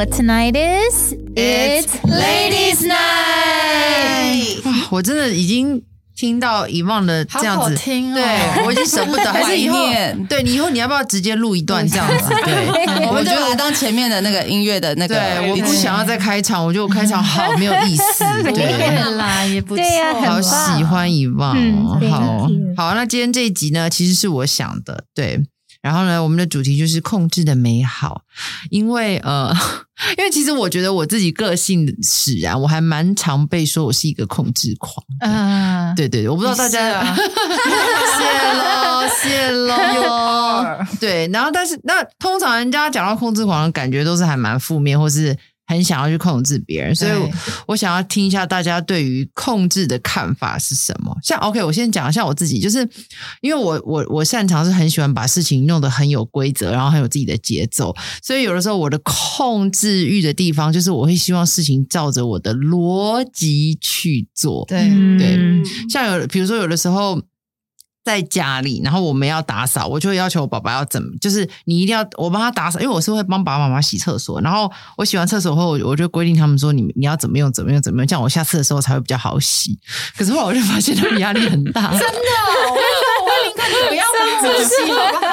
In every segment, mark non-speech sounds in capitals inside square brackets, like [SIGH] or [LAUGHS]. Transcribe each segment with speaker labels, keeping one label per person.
Speaker 1: what tonight is? It's Ladies' Night.
Speaker 2: 哇，我真的已经听到遗忘的这样
Speaker 3: 好
Speaker 2: 子，
Speaker 3: 好听哦
Speaker 2: 对我已经舍不得，[LAUGHS] 还是以后
Speaker 4: 怀念
Speaker 2: 对你以后你要不要直接录一段这样子？对，[LAUGHS]
Speaker 4: 我们就
Speaker 2: 我觉得。
Speaker 4: 把它当前面的那个音乐的那个。
Speaker 2: 对，我不想要再开场，我觉得我开场好没有意思。[LAUGHS] 对，
Speaker 3: 对啦，也不错。
Speaker 1: 对呀很
Speaker 2: 好喜欢遗忘好好，那今天这一集呢，其实是我想的，对。然后呢，我们的主题就是控制的美好，因为呃，[LAUGHS] 因为其实我觉得我自己个性使然，我还蛮常被说我是一个控制狂。
Speaker 3: 嗯，
Speaker 2: 对对对，我不知道大家，[LAUGHS] 谢喽谢喽。[LAUGHS] 对，然后但是那通常人家讲到控制狂的感觉都是还蛮负面，或是很想要去控制别人，所以我我想要听一下大家对于控制的看法是什么。像 OK，我先讲一下我自己，就是因为我我我擅长是很喜欢把事情弄得很有规则，然后很有自己的节奏，所以有的时候我的控制欲的地方，就是我会希望事情照着我的逻辑去做。
Speaker 3: 对，
Speaker 2: 对
Speaker 1: 嗯
Speaker 2: 像有比如说有的时候在家里，然后我们要打扫，我就会要求我爸爸要怎么，就是你一定要我帮他打扫，因为我是会帮爸爸妈妈洗厕所，然后我洗完厕所后，我我就规定他们说你你要怎么用怎么用怎么用，这样我下次的时候才会比较好洗。可是后来我就发现他们压力很大，真的，
Speaker 3: 不要自信好不好？
Speaker 2: 可是他们又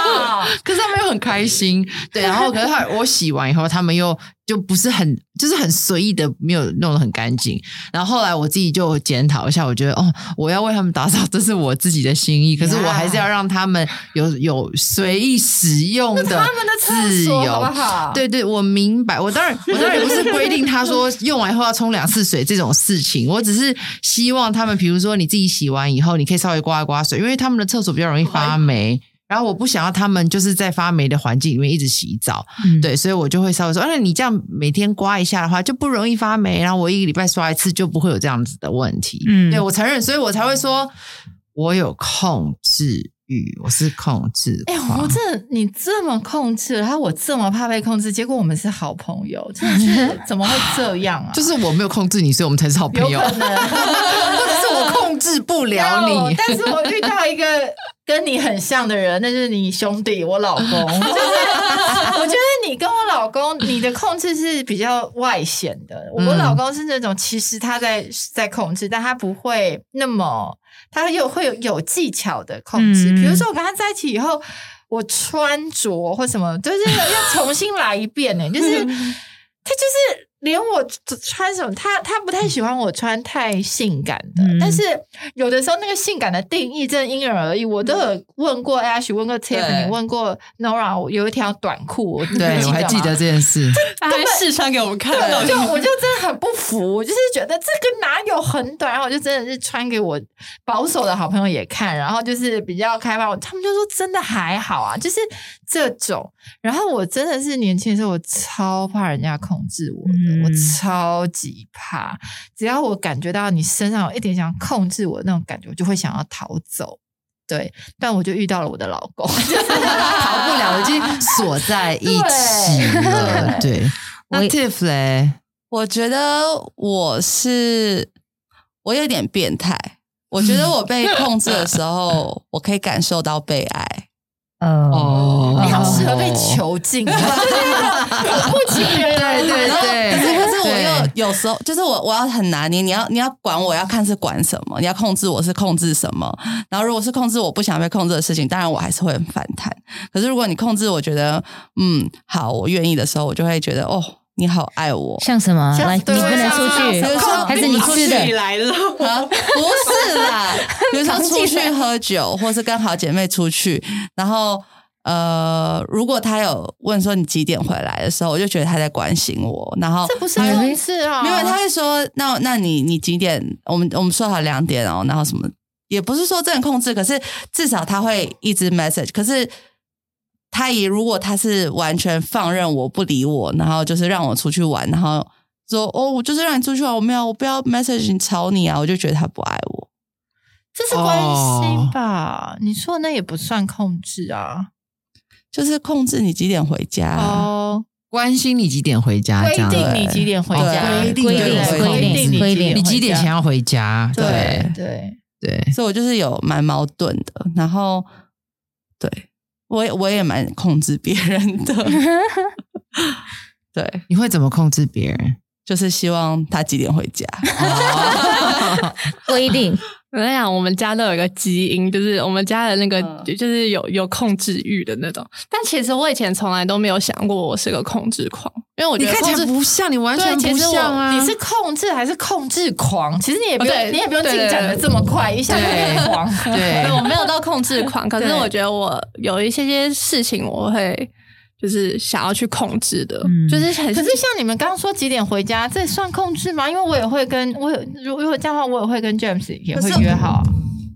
Speaker 2: 很开心，对，然后可是他我洗完以后，他们又就不是很就是很随意的，没有弄得很干净。然后后来我自己就检讨一下，我觉得哦，我要为他们打扫，这是我自己的心意，可是我还是要让他们有有随意使用的自
Speaker 3: 所
Speaker 2: 由，
Speaker 3: 好不好？
Speaker 2: 对对，我明白。我当然，我当然也不是规定他说用完以后要冲两次水这种事情，我只是希望他们，比如说你自己洗完以后，你可以稍微刮一刮水，因为他们的厕所比较容易发霉。然后我不想要他们就是在发霉的环境里面一直洗澡，
Speaker 1: 嗯
Speaker 2: 对，所以我就会稍微说，那你这样每天刮一下的话，就不容易发霉，然后我一个礼拜刷一次，就不会有这样子的问题。
Speaker 1: 嗯
Speaker 2: 对我承认，所以我才会说我有控制欲，我是控制
Speaker 3: 哎、
Speaker 2: 狂。
Speaker 3: 我这你这么控制，然后我这么怕被控制，结果我们是好朋友，真的是 [LAUGHS] 怎么会这样啊？
Speaker 2: 就是我没有控制你，所以我们才是好朋友。[LAUGHS] [LAUGHS] 控制不了你。
Speaker 3: 但是我遇到一个跟你很像的人，那就是你兄弟，我老公。[LAUGHS] 就是我觉得你跟我老公，你的控制是比较外显的。我
Speaker 2: 嗯
Speaker 3: 老公是那种，其实他在在控制，但他不会那么，他又会有有技巧的控制。
Speaker 1: 嗯
Speaker 3: 比如说，我跟他在一起以后，我穿着或什么，就是要重新来一遍呢、就是 [LAUGHS] 他就是连我穿什么，他他不太喜欢我穿太性感的，
Speaker 1: 嗯
Speaker 3: 但是有的时候那个性感的定义真的因人而异。我都有问过 Ash，问过 Tiffany，问过 Nora，我有一条短裤，
Speaker 2: 对，我还记得这件事。
Speaker 4: 他还试穿给我们看
Speaker 3: 就我就真的很不服，我就是觉得这个哪有很短，然后我就真的是穿给我保守的好朋友也看，然后就是比较开放，他们就说真的还好啊，就是这种。然后我真的是年轻的时候，我超怕人家控制我的，
Speaker 1: 嗯
Speaker 3: 我超级怕，只要我感觉到你身上有一点想控制我的那种感觉，我就会想要逃走。对，但我就遇到了我的老公，就是
Speaker 2: 逃不了，已经锁在一起了。[LAUGHS] 对，那 Tiff 嘞，
Speaker 4: 我觉得我是我有点变态。我觉得我被控制的时候，我可以感受到被爱。
Speaker 1: 哦。
Speaker 3: 你好适合被囚禁，不情人啊
Speaker 2: 对 [LAUGHS] 对。
Speaker 4: 可
Speaker 2: 对，
Speaker 4: 是可是我
Speaker 2: 对
Speaker 4: 又有时候就是我我要很拿捏，你要你要管我要看是管什么，你要控制我是控制什么。然后如果是控制我不想被控制的事情，当然我还是会很反弹。可是如果你控制我觉得嗯好我愿意的时候，我就会觉得哦你好爱我。
Speaker 1: 像什么？来，你不能出去还是你吃的？
Speaker 4: 来了？啊，不是啦，[LAUGHS] 比如说出去喝酒，或是跟好姐妹出去，然后呃，如果他有问说你几点回来的时候，我就觉得他在关心我，然后
Speaker 3: 这不是控制啊，
Speaker 4: 因为他会说，那那你你几点？我们我们说好两点哦，然后什么？也不是说真的控制，可是至少他会一直 message。可是他也如果他是完全放任我不理我，然后就是让我出去玩，然后说哦，我就是让你出去玩，我没有，我不要 message 你吵你啊，我就觉得他不爱我。
Speaker 3: 这是关心吧？你说的那也不算控制啊。
Speaker 4: 就是控制你几点回家。
Speaker 3: 哦，
Speaker 2: 关心你几点回家，
Speaker 3: 规
Speaker 2: 这样
Speaker 3: 定你几点回家，
Speaker 4: 对
Speaker 1: 规定
Speaker 3: 对
Speaker 1: 规定
Speaker 3: 定
Speaker 1: 规定
Speaker 2: 你几点前要回家？
Speaker 3: 对
Speaker 2: 对
Speaker 3: 对，
Speaker 2: 对，
Speaker 4: 所以我就是有蛮矛盾的，然后对我也我也蛮控制别人的，[LAUGHS] 对，
Speaker 2: 你会怎么控制别人？
Speaker 4: 就是希望他几点回家。[LAUGHS]
Speaker 1: 规定 [LAUGHS]
Speaker 5: 我在想，我们家都有一个基因，就是我们家的那个，
Speaker 4: 嗯
Speaker 5: 就是有有控制欲的那种。但其实我以前从来都没有想过我是个控制狂，因为我
Speaker 2: 你看起
Speaker 5: 觉得控制
Speaker 2: 来不像，你完全，
Speaker 3: 其
Speaker 2: 不像啊！
Speaker 3: 你是控制还是控制狂？其实你也不用，你也不用进展的这么快，一下狂。
Speaker 2: 对 [LAUGHS]
Speaker 5: 对我没有到控制狂，可是我觉得我有一些些事情我会就是想要去控制的，
Speaker 1: 嗯
Speaker 5: 就是很
Speaker 3: 可是像你们刚刚说几点回家，这算控制吗？因为我也会跟我有，如如果这样的话，我也会跟 James 也会约好。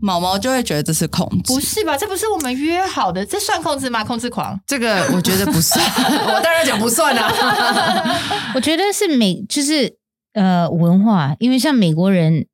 Speaker 4: 毛毛就会觉得这是控制，
Speaker 3: 不是吧？这不是我们约好的，这算控制吗？控制狂？
Speaker 2: 这个，我觉得不算，[LAUGHS] 我当然讲不算啊。[LAUGHS]
Speaker 1: 我觉得是美，就是呃文化，因为像美国人，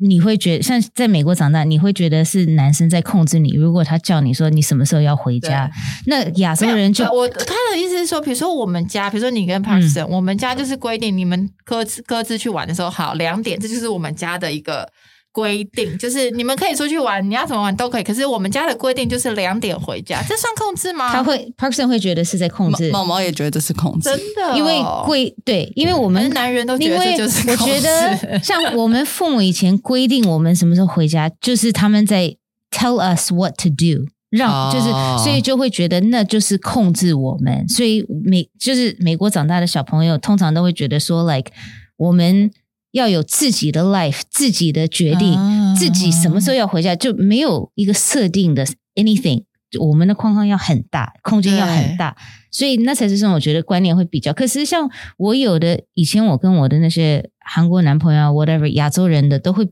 Speaker 1: 你会觉得像在美国长大，你会觉得是男生在控制你。如果他叫你说你什么时候要回家，那亚洲人就
Speaker 3: 呃我他的意思是说，比如说我们家，比如说你跟 Parson，、我们家就是规定，你们各自各自去玩的时候，好两点，这就是我们家的一个。规定 [LAUGHS] 就是你们可以出去玩，你要怎么玩都可以。可是我们家的规定就是两点回家，这算控制吗？
Speaker 1: 他会 Parkson 会觉得是在控制，
Speaker 4: 毛毛也觉得这是控制
Speaker 3: 真，的哦、
Speaker 1: 因为规对，因为我们
Speaker 3: 男人都觉得
Speaker 1: 因为
Speaker 3: 这就是
Speaker 1: 我觉
Speaker 3: 控制
Speaker 1: 得 [LAUGHS] 像我们父母以前规定我们什么时候回家，就是他们在 tell us what to do。让
Speaker 2: 哦
Speaker 1: 就是，所以就会觉得那就是控制我们，所以美就是美国长大的小朋友，通常都会觉得说，like 我们要有自己的 life，自己的决定，
Speaker 3: 啊
Speaker 1: 自己什么时候要回家，就没有一个设定的 anything。我们的框框要很大，空间要很大，所以那才是这种我觉得观念会比较。可是像我有的以前我跟我的那些韩国男朋友啊，whatever 亚洲人的都会，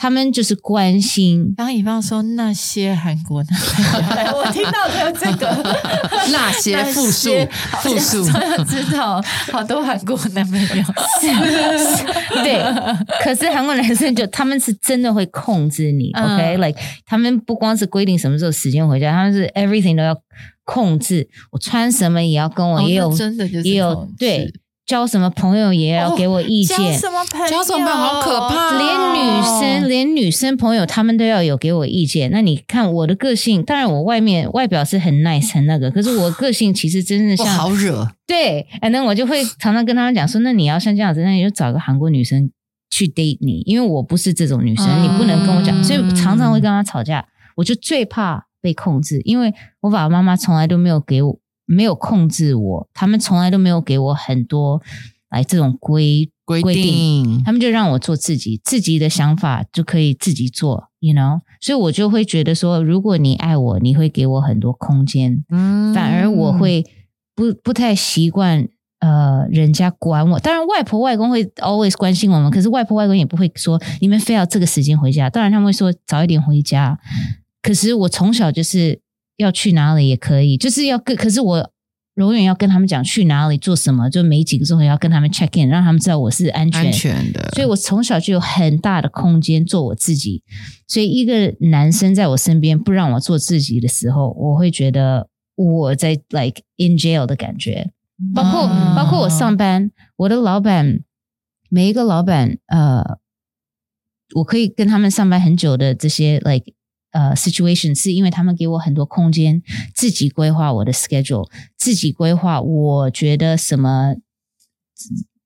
Speaker 1: 他们就是关心。
Speaker 3: 刚刚乙方说那些韩国男朋友，[LAUGHS] 我听到的这个。[LAUGHS]
Speaker 2: 那些复数复数
Speaker 3: 我知道好多韩国男朋友。[LAUGHS]
Speaker 1: 对，可是韩国男生就他们是真的会控制你、
Speaker 3: 嗯。
Speaker 1: O k like 他们不光是规定什么时候时间回家，他们是 everything 都要控制，我穿什么也要跟我，
Speaker 3: 哦
Speaker 1: 也有
Speaker 3: 真的就是
Speaker 1: 也有对交什么朋友也要给我意见。
Speaker 3: 交什么朋友？
Speaker 2: 交什么朋友好可怕
Speaker 1: 连女生，连女生朋友，他们都要有给我意见。那你看我的个性，当然我外面外表是很 nice 很那个，可是我个性其实真的
Speaker 2: 不
Speaker 1: 像
Speaker 2: 好惹。
Speaker 1: 对，and then 我就会常常跟他们讲说，那你要像这样子，那你就找个韩国女生去 date 你，因为我不是这种女生，
Speaker 3: 嗯
Speaker 1: 你不能跟我讲，所以常常会跟他吵架。我就最怕被控制，因为我爸爸妈妈从来都没有给我没有控制我，他们从来都没有给我很多来这种规
Speaker 2: 规
Speaker 1: 定。他们就让我做自己，自己的想法就可以自己做，you know，所以我就会觉得说，如果你爱我，你会给我很多空间，
Speaker 2: 嗯。
Speaker 1: 反而我会不不太习惯。呃，人家管我，当然外婆外公会 always 关心我们，可是外婆外公也不会说你们非要这个时间回家。当然他们会说早一点回家，可是我从小就是要去哪里也可以，就是要跟，可是我永远要跟他们讲去哪里做什么，就每几个钟头要跟他们 check in，让他们知道我是安全
Speaker 2: 安全的，
Speaker 1: 所以我从小就有很大的空间做我自己。所以一个男生在我身边不让我做自己的时候，我会觉得我在 like in jail 的感觉。包括、
Speaker 3: 嗯
Speaker 1: 包括我上班，我的老板每一个老板，呃，我可以跟他们上班很久的这些 like 呃 situation，是因为他们给我很多空间，自己规划我的 schedule，自己规划我觉得什么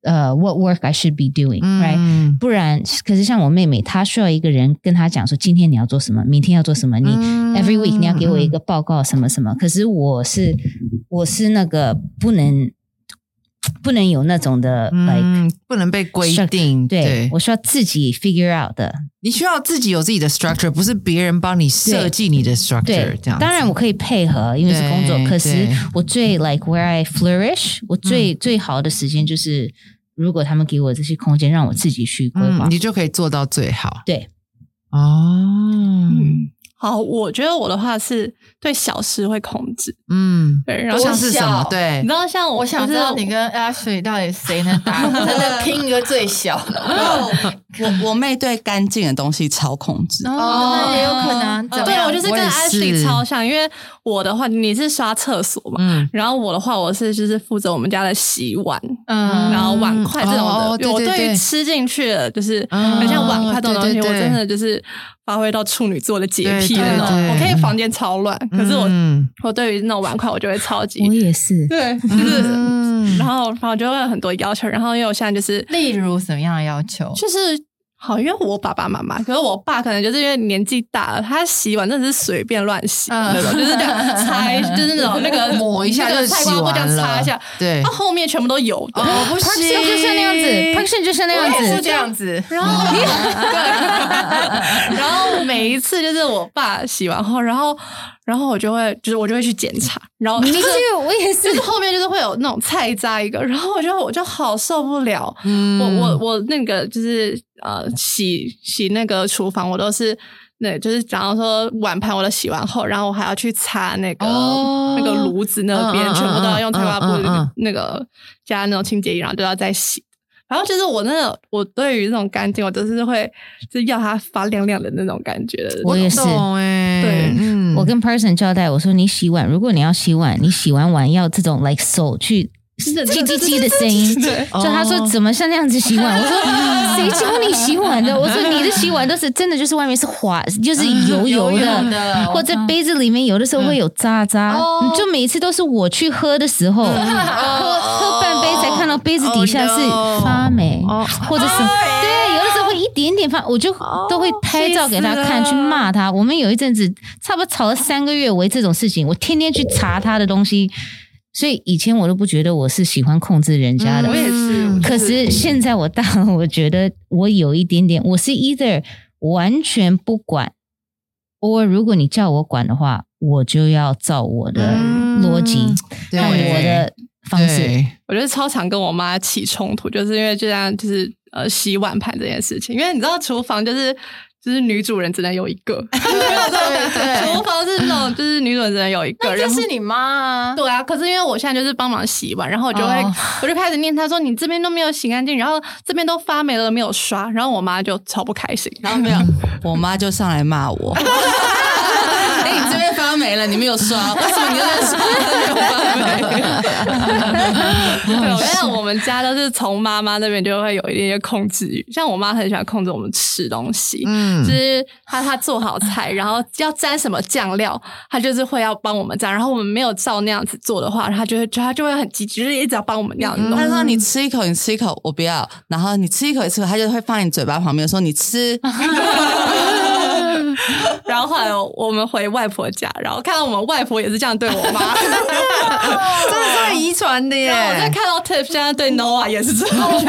Speaker 1: 呃 what work I should be doing，right？、
Speaker 2: 嗯
Speaker 1: 不然，可是像我妹妹，她需要一个人跟她讲说，今天你要做什么，明天要做什么，你
Speaker 2: 嗯
Speaker 1: every week 你要给我一个报告，什么什么。可是我是我是那个不能不能有那种的 like
Speaker 2: 嗯，不能被规定，
Speaker 1: 对我需要自己 figure out 的。
Speaker 2: 你需要自己有自己的 structure，不是别人帮你设计你的 structure 这样。
Speaker 1: 当然我可以配合，因为是工作。可是我最 like where I flourish，我最、最好的时间就是，如果他们给我这些空间，让我自己去规划。
Speaker 2: 嗯，你就可以做到最好。
Speaker 1: 对，
Speaker 2: 哦，
Speaker 5: 好，我觉得我的话是对小事会控制，
Speaker 2: 嗯，
Speaker 5: 对，然后
Speaker 2: 像是什么？对
Speaker 5: 你知，道像我，
Speaker 3: 想知道你跟 Ashley 到底谁能打，[LAUGHS] 真的拼一个最小的。[LAUGHS]
Speaker 4: 我我妹对干净的东西超控制，
Speaker 3: 哦，那也有可能。
Speaker 5: 对我就是跟
Speaker 2: 我也
Speaker 5: Ashley 超像，因为我的话你是刷厕所嘛，
Speaker 2: 嗯，
Speaker 5: 然后我的话我是就是负责我们家的洗碗，
Speaker 3: 嗯。
Speaker 5: 然后碗筷这种的，
Speaker 2: 哦对
Speaker 5: 我
Speaker 2: 对
Speaker 5: 于吃进去的，就是
Speaker 2: 嗯。
Speaker 5: 很像碗筷这种东西，
Speaker 2: 对对对。
Speaker 5: 我真的就是发挥到处女座的洁癖的那种。
Speaker 2: 对对。对
Speaker 5: 我可以房间超乱，可是我、
Speaker 2: 嗯
Speaker 5: 我对于那种碗筷我就会超级
Speaker 1: 我也是。[LAUGHS]
Speaker 5: 对，就是然后然后就会有很多要求，然后因为我现在就是
Speaker 3: 例如什么样的要求？
Speaker 5: 就是好，因为我爸爸妈妈，可是我爸可能就是因为年纪大了，他洗碗真的是随便乱洗
Speaker 3: 嗯
Speaker 5: 那种，就是这样 [LAUGHS] 擦，就是那种那个 [LAUGHS]
Speaker 2: 抹一下
Speaker 5: 那个
Speaker 2: 就洗
Speaker 5: 菜瓜布这样
Speaker 2: 完了
Speaker 5: 擦一下，
Speaker 2: 对
Speaker 5: 他后面全部都油的。
Speaker 2: 哦不
Speaker 1: Park
Speaker 2: 行，
Speaker 1: 就是那样子，Park Shin 就是那样子
Speaker 3: 我也是这。样子，[LAUGHS]
Speaker 5: 然后，对，然后每一次就是我爸洗完后，然后，然后我就会，就是我就会去检查，然后
Speaker 1: 你
Speaker 5: 就是 [LAUGHS]
Speaker 1: 我也是
Speaker 5: 就是后面就是会有那种菜渣一个，然后我就我就好受不了。
Speaker 2: 嗯
Speaker 5: 我我我那个就是呃洗洗那个厨房，我都是那就是假如说碗盘我都洗完后，然后我还要去擦那个、
Speaker 2: 哦
Speaker 5: 那个炉子那边，全部都要用菜瓜布那个加那种清洁液，然后都要再洗。然后就是我那个，我对于那种干净，我都是会就是要它发亮亮的那种感觉的。
Speaker 1: 我也是
Speaker 5: 对
Speaker 2: 嗯
Speaker 1: 我跟 person 交代，我说你洗碗，如果你要洗碗，你洗完碗要这种 like 手去
Speaker 5: 是的
Speaker 1: 叽叽叽的声音。
Speaker 5: 对
Speaker 1: 就他说怎么像那样子洗碗？我说谁教你洗碗的？我说你的洗碗都是真的，就是外面是滑，就是油油
Speaker 3: 油
Speaker 1: 的，
Speaker 3: 的
Speaker 1: 或者杯子里面有的时候会有渣渣。
Speaker 3: 哦
Speaker 1: 就每次都是我去喝的时候，到杯子底下是
Speaker 2: Oh
Speaker 1: 发霉，
Speaker 2: 哦
Speaker 1: 或者是对，有的时候会一点点发，我就都会拍照给他看，去骂他。我们有一阵子差不多吵了三个月为这种事情，我天天去查他的东西，所以以前我都不觉得我是喜欢控制人家的。
Speaker 5: 我也是
Speaker 2: 嗯
Speaker 1: 可是现在我大了，我觉得我有一点点，我是 either 完全不管，或如果你叫我管的话，我就要照我的
Speaker 2: 嗯
Speaker 1: 逻辑
Speaker 2: 对。
Speaker 1: 我的方式。
Speaker 2: 对
Speaker 5: 我觉得超常跟我妈起冲突，就是因为这样，就是呃洗碗盘这件事情。因为你知道厨房就是就是女主人只能有一个，[LAUGHS]
Speaker 3: 对对
Speaker 5: 厨房是那种就是女主人只能有一个，
Speaker 3: 那就是你妈啊。
Speaker 5: 对啊，可是因为我现在就是帮忙洗碗，然后我就会、
Speaker 3: 哦
Speaker 5: 我就开始念她说你这边都没有洗干净，然后这边都发霉了没有刷，然后我妈就超不开心。[LAUGHS]
Speaker 4: 然后没有，我妈就上来骂我。[LAUGHS] [LAUGHS] 哎、你这边发霉了，你没有刷，为什么你又在刷没有发霉？
Speaker 5: 对，我觉得我们家都是从妈妈那边就会有一点点控制欲，像我妈很喜欢控制我们吃东西，
Speaker 2: 嗯
Speaker 5: 就是她她做好菜，然后要沾什么酱料，她就是会要帮我们沾，然后我们没有照那样子做的话，她就会她就会很积极，就是一直要帮我们那样弄。
Speaker 4: 他说：“你吃一口，你吃一口，我不要。”然后你吃一口，一吃一口，他就会放你嘴巴旁边说：“你吃。[LAUGHS] [LAUGHS]
Speaker 5: 然后后来我们回外婆家，然后看到我们外婆也是这样对我妈，
Speaker 2: 真的是遗传的耶。
Speaker 5: 然后我再看到 Tiff 现在对 Noah 也是这样。[LAUGHS]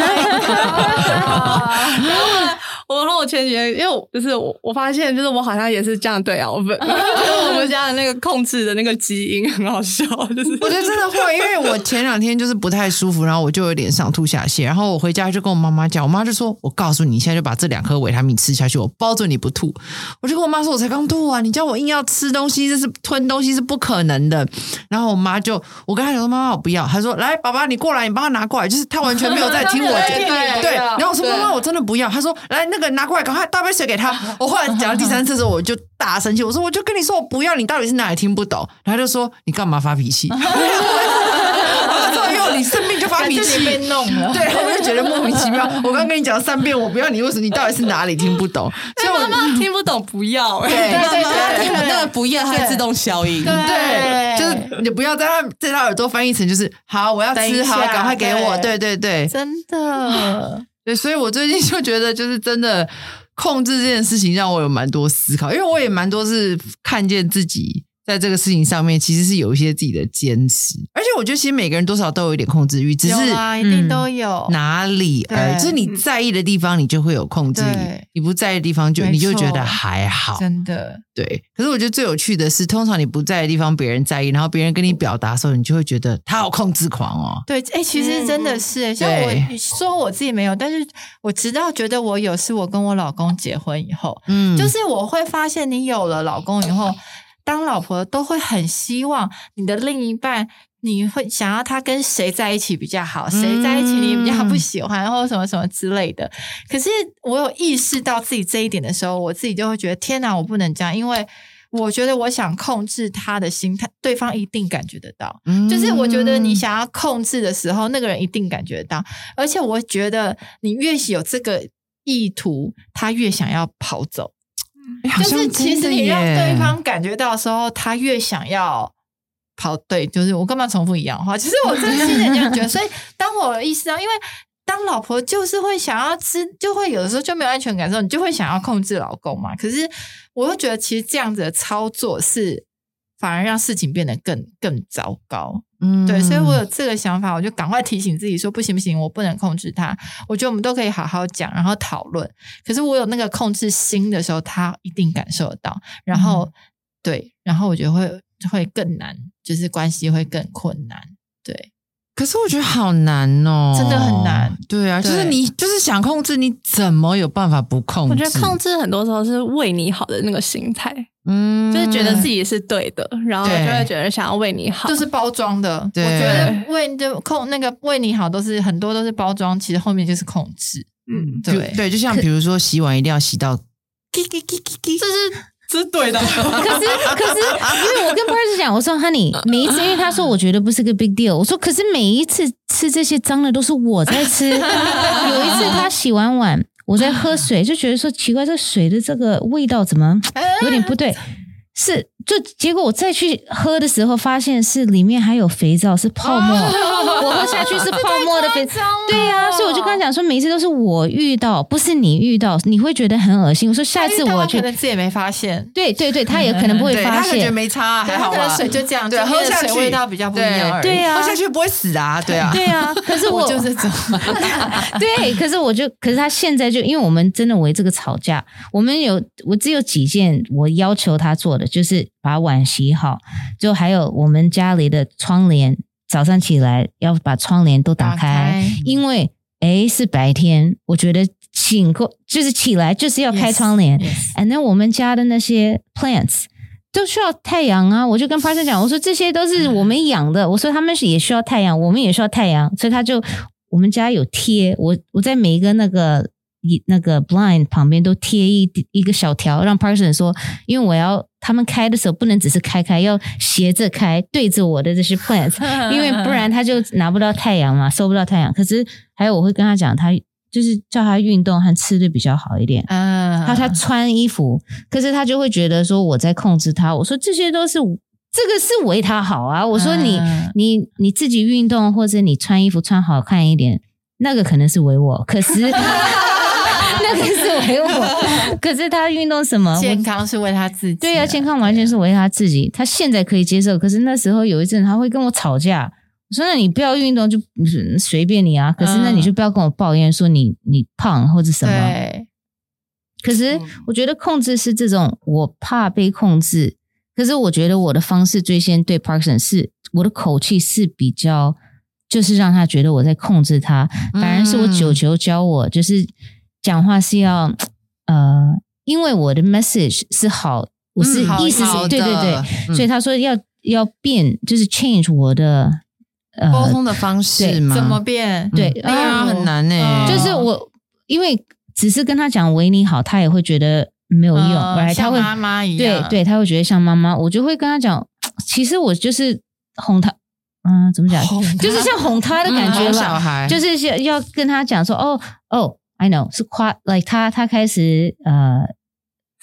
Speaker 5: 然后我说我前几天，因为我就是我我发现就是我好像也是这样对啊，我们 [LAUGHS] 就是我们家的那个控制的那个基因很好笑，就是 [LAUGHS]
Speaker 2: 我觉得真的会，因为我前两天就是不太舒服，然后我就有点上吐下泻，然后我回家就跟我妈妈讲，我妈就说：“我告诉你，你现在就把这两颗维他命吃下去，我保准你不吐。”我就跟我妈说：“我才刚吐啊，你叫我硬要吃东西，这是吞东西是不可能的。”然后我妈就，我跟她讲说：“妈妈，我不要。”她说：“来，爸爸，你过来，你帮她拿过来。”就是她完全没有在听我
Speaker 3: 她没有在听
Speaker 2: 讲，
Speaker 3: 你
Speaker 2: 对。然后我说：“妈妈，我真的不要。”她说：“来，那个拿过来，赶快倒杯水给他。”我后来讲到第三次的时候，我就大生气，我说：“我就跟你说我不要，你到底是哪里听不懂？”然后她就说：“你干嘛发脾气？” [LAUGHS] 我说：“因为你生病就发脾气。”
Speaker 3: 被弄了。
Speaker 2: 对，我就觉得莫名其妙。[LAUGHS] 我刚跟你讲三遍，我不要你，为什么你到底是哪里听不懂？所以我
Speaker 5: 妈妈听不懂不要、欸，
Speaker 2: 对
Speaker 3: 对
Speaker 4: 他
Speaker 3: 对
Speaker 4: 听不那个不要，它会自动消音。
Speaker 2: 对，就是你不要在他在他耳朵翻译成就是好，我要吃，好，赶快给我。对
Speaker 3: 对
Speaker 2: 对对
Speaker 3: 真的，
Speaker 2: 对，所以我最近就觉得，就是真的控制这件事情让我有蛮多思考，因为我也蛮多是看见自己。在这个事情上面，其实是有一些自己的坚持，而且我觉得其实每个人多少都有一点控制欲，只是
Speaker 3: 有啊，一定都有。
Speaker 2: 哪里而已，就是你在意的地方，你就会有控制欲；你不在意的地方就，
Speaker 3: 没
Speaker 2: 你就觉得还好。
Speaker 3: 真的，
Speaker 2: 对，可是我觉得最有趣的是，通常你不在的地方，别人在意，然后别人跟你表达的时候，你就会觉得他好控制狂哦。
Speaker 3: 对，哎、其实真的是，像我
Speaker 2: 对
Speaker 3: 说我自己没有，但是我直到觉得我有，是我跟我老公结婚以后，
Speaker 2: 嗯
Speaker 3: 就是我会发现，你有了老公以后，当老婆都会很希望你的另一半。你会想要他跟谁在一起比较好？谁在一起你比较不喜欢，或者什么什么之类的。可是我有意识到自己这一点的时候，我自己就会觉得天哪，我不能这样，因为我觉得我想控制他的心态，对方一定感觉得到。
Speaker 2: 嗯
Speaker 3: 就是我觉得你想要控制的时候，那个人一定感觉得到，而且我觉得你越有这个意图，他越想要跑走。就是其实你让对方感觉到的时候，他越想要跑对，就是我干嘛重复一样的话？[LAUGHS] 其实我真心的这样觉得，所以当我意识到，因为当老婆就是会想要吃，就会有的时候就没有安全感的时候，你就会想要控制老公嘛。可是我又觉得，其实这样子的操作是反而让事情变得更更糟糕。
Speaker 2: 嗯
Speaker 3: 对，所以我有这个想法，我就赶快提醒自己说，不行不行，我不能控制他。我觉得我们都可以好好讲，然后讨论。可是我有那个控制心的时候，他一定感受得到。然后、对，然后我觉得会会更难，就是关系会更困难。对，
Speaker 2: 可是我觉得好难哦，
Speaker 3: 真的很难。
Speaker 2: 对啊，就是你就是想控制，你怎么有办法不控制？
Speaker 5: 我觉得控制很多时候是为你好的那个心态，
Speaker 2: 嗯
Speaker 5: 就是觉得自己是对的，然后就会觉得想要为你好，
Speaker 3: 就是包装的。我
Speaker 2: 对
Speaker 3: 觉得为就控那个为你好，都是很多都是包装，其实后面就是控制。
Speaker 5: 嗯，
Speaker 3: 对
Speaker 2: 对，就像比如说洗碗一定要洗到，
Speaker 5: 这是这是对的。[LAUGHS]
Speaker 1: 可是可是，因为我跟 Bruce 讲，我说 Honey，每一次，因为他说我觉得不是个 big deal，我说可是每一次吃这些脏的都是我在吃。[LAUGHS] 有一次他洗完碗，我在喝水，就觉得说奇怪，这水的这个味道怎么有点不对？是，就结果我再去喝的时候，发现是里面还有肥皂，是泡沫。[LAUGHS] 我喝下去是泡沫的肥 [LAUGHS] 皂。对呀、所以我就跟他讲说，每一次都是我遇到，不是你遇到，你会觉得很恶心。我说下次我去
Speaker 3: 可，能自己也没发现。
Speaker 1: 对对对，他也可能不会 [LAUGHS] 发现
Speaker 2: 他可能觉得。没差啊，还好吧？
Speaker 3: 水就这样，
Speaker 2: 对，喝下去
Speaker 3: 味道比较不一样而已。
Speaker 1: 对啊
Speaker 2: 喝下去不会死啊，对啊，
Speaker 1: 对啊，可是我
Speaker 3: 我就是这么，
Speaker 1: 对，可是我就，可是他现在就，因为我们真的为这个吵架，我们有我只有几件我要求他做的，就是把碗洗好，就还有我们家里的窗帘，早上起来要把窗帘都打开，因为诶是白天，我觉得醒过就是起来就是要开窗帘 yes，and then 我们家的那些 plants。都需要太阳啊！我就跟 Parson 讲，我说这些都是我们养的，我说他们是也需要太阳，我们也需要太阳，所以他就我们家有贴，我我在每一个那个一那个 blind 旁边都贴一一个小条，让 person 说，因为我要他们开的时候不能只是开开，要斜着开，对着我的这些 plants，[LAUGHS] 因为不然他就拿不到太阳嘛，收不到太阳。可是还有我会跟他讲，他就是叫他运动和吃的比较好一点。
Speaker 3: 嗯，
Speaker 1: 他他穿衣服，可是他就会觉得说我在控制他。我说这些都是这个是为他好啊。我说你、
Speaker 3: 嗯
Speaker 1: 你你自己运动或者你穿衣服穿好看一点，那个可能是为我，可是那个 [LAUGHS] 是为我，可是他运动什么？
Speaker 3: 健康是为他自己啊，
Speaker 1: 对呀、健康完全是为他自己。他现在可以接受，可是那时候有一阵他会跟我吵架。我说：“那你不要运动就嗯随便你啊，可是那你就不要跟我抱怨说你你胖或者什么。
Speaker 3: 对，
Speaker 1: 可是我觉得控制是这种，我怕被控制。可是我觉得我的方式最先对 Parkson 是我的口气是比较，就是让他觉得我在控制他，反而是我九球教我，就是讲话是要呃，因为我的 message 是好，我是
Speaker 2: 嗯
Speaker 1: 意思
Speaker 2: 好
Speaker 1: 是对对对，
Speaker 2: 嗯。
Speaker 1: 所以他说要要变，就是 change 我的呃
Speaker 2: 沟通的方式吗？
Speaker 3: 怎么变？
Speaker 1: 对
Speaker 2: 对啊，很难呢、
Speaker 3: 嗯
Speaker 1: 就是我，因为只是跟他讲为你好，他也会觉得没有用，
Speaker 3: 像妈妈一样，
Speaker 1: 对对，他会觉得像妈妈，我就会跟他讲，其实我就是哄他，嗯，怎么讲，就是像哄他的感觉
Speaker 2: 嗯哄
Speaker 1: 吧，
Speaker 2: 小孩。
Speaker 1: 就是要要跟他讲说，哦哦，I know 是夸，like 他他开始呃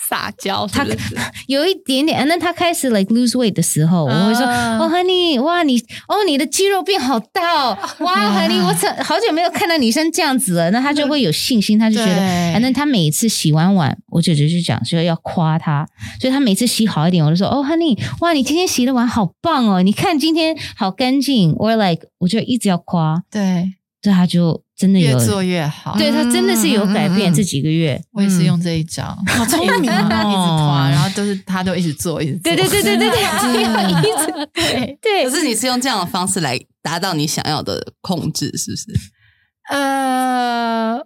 Speaker 5: 撒娇，
Speaker 1: 他 [LAUGHS] 有一点点，那他开始 like lose weight 的时候，我会说，
Speaker 3: 啊。
Speaker 1: 哦，honey，哇，你哦，你的肌肉变好大哦，[LAUGHS] 哇，honey，我怎好久没有看到女生这样子了，那他就会有信心，他就觉得，
Speaker 3: 对。
Speaker 1: 反正他每一次洗完碗，我姐姐就讲说要夸他，所以他每次洗好一点，我就说，哦，honey，哇，你今天洗的碗好棒哦，你看今天好干净，or like，我就一直要夸，
Speaker 3: 对，
Speaker 1: 这他就真的有，
Speaker 3: 越做越好。
Speaker 1: 对他真的是有改变，这几个月。
Speaker 3: 我也是用这一招，好
Speaker 2: 聪明哦
Speaker 3: 一直夸，然后都是他都一直做，一直做。
Speaker 1: 对对对对对对，一直
Speaker 3: 对，[LAUGHS]
Speaker 1: 对，
Speaker 4: 可是你是用这样的方式来达到你想要的控制，是不是？
Speaker 3: 呃，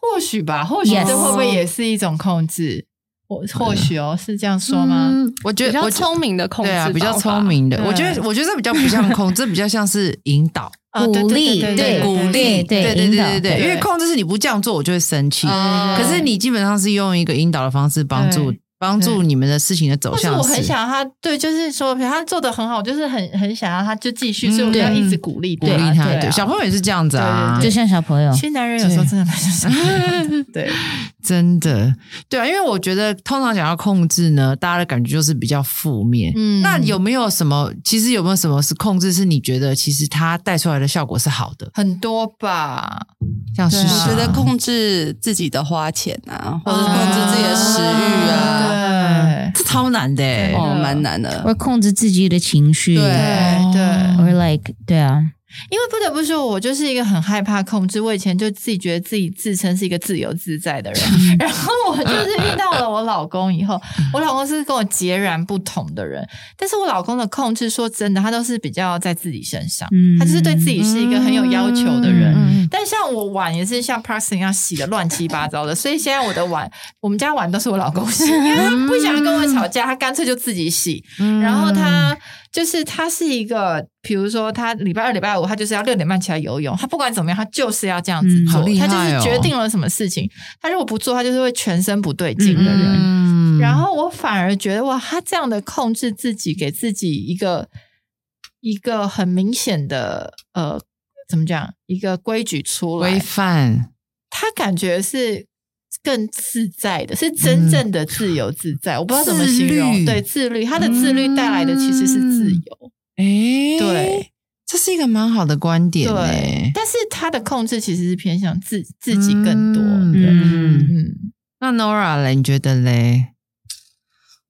Speaker 3: 或许吧，或许这会不会也是一种控制？或或许哦，是这样说吗？
Speaker 2: 嗯我觉
Speaker 5: 比较
Speaker 2: 得我
Speaker 5: 聪明的控制
Speaker 2: 对啊，比较聪明的。我觉得我觉得这比较不像控制，这比较像是引导。
Speaker 1: 鼓励
Speaker 3: 对
Speaker 1: 对
Speaker 2: 鼓励，
Speaker 1: 对
Speaker 2: 对对对对因为控制是你不这样做，我就会生气。
Speaker 4: 哦
Speaker 2: 可是你基本上是用一个引导的方式帮助帮助你们的事情的走向
Speaker 3: 但是我很想要他，对，就是说，他做的很好，我就是很很想要他就继续，所以我们要一直鼓励
Speaker 2: 鼓励他。
Speaker 3: 对
Speaker 2: 小朋友也是这样子啊，
Speaker 1: 就像小朋友
Speaker 3: 其，实男人有时候真的蛮像小朋友对，
Speaker 2: 真的对啊，因为我觉得通常讲到控制呢，大家的感觉就是比较负面。
Speaker 3: 嗯
Speaker 2: 那有没有什么？其实有没有什么是控制？是你觉得其实他带出来的效果是好的？
Speaker 3: 很多吧？
Speaker 2: 像是
Speaker 4: 我觉得控制自己的花钱啊，或者控制自己的食欲啊，
Speaker 3: 对。
Speaker 2: 这超难的欸
Speaker 4: 哦，蛮难的。
Speaker 1: 我控制自己的情绪，
Speaker 4: 对
Speaker 3: 对对
Speaker 1: ，，or like 对啊，
Speaker 3: 因为不得不说，我就是一个很害怕控制。我以前就自己觉得自己自称是一个自由自在的人，[LAUGHS] 然后我就是遇到了我老公以后，我老公是跟我截然不同的人。但是我老公的控制，说真的，他都是比较在自己身上，
Speaker 1: 嗯
Speaker 3: 他就是对自己是一个很有要求的人。
Speaker 2: 嗯
Speaker 3: 但像我碗也是像 Parson 一样洗的乱七八糟的，所以现在我的碗，我们家碗都是我老公洗，因为他不想跟我吵架，他干脆就自己洗。
Speaker 2: 嗯
Speaker 3: 然后他就是他是一个，比如说他礼拜二、礼拜五，他就是要六点半起来游泳，他不管怎么样，他就是要这样子
Speaker 1: 嗯
Speaker 3: 做，他
Speaker 2: 哦
Speaker 3: 就是决定了什么事情，他如果不做，他就是会全身不对劲的人。
Speaker 2: 嗯。
Speaker 3: 然后我反而觉得哇，他这样的控制自己，给自己一个一个很明显的呃，怎么讲，一个规矩出来规，
Speaker 2: 范，
Speaker 3: 他感觉是更自在的，是真正的自由自在。我不知道怎么形容，对自律，他的自律带来的其实是自由，
Speaker 2: 哎，
Speaker 3: 对，
Speaker 2: 这是一个蛮好的观点
Speaker 3: 对
Speaker 2: 哎。。
Speaker 3: 但是他的控制其实是偏向自自己更多的，
Speaker 2: 嗯
Speaker 3: 嗯，
Speaker 2: 那 Nora 嘞，你觉得嘞？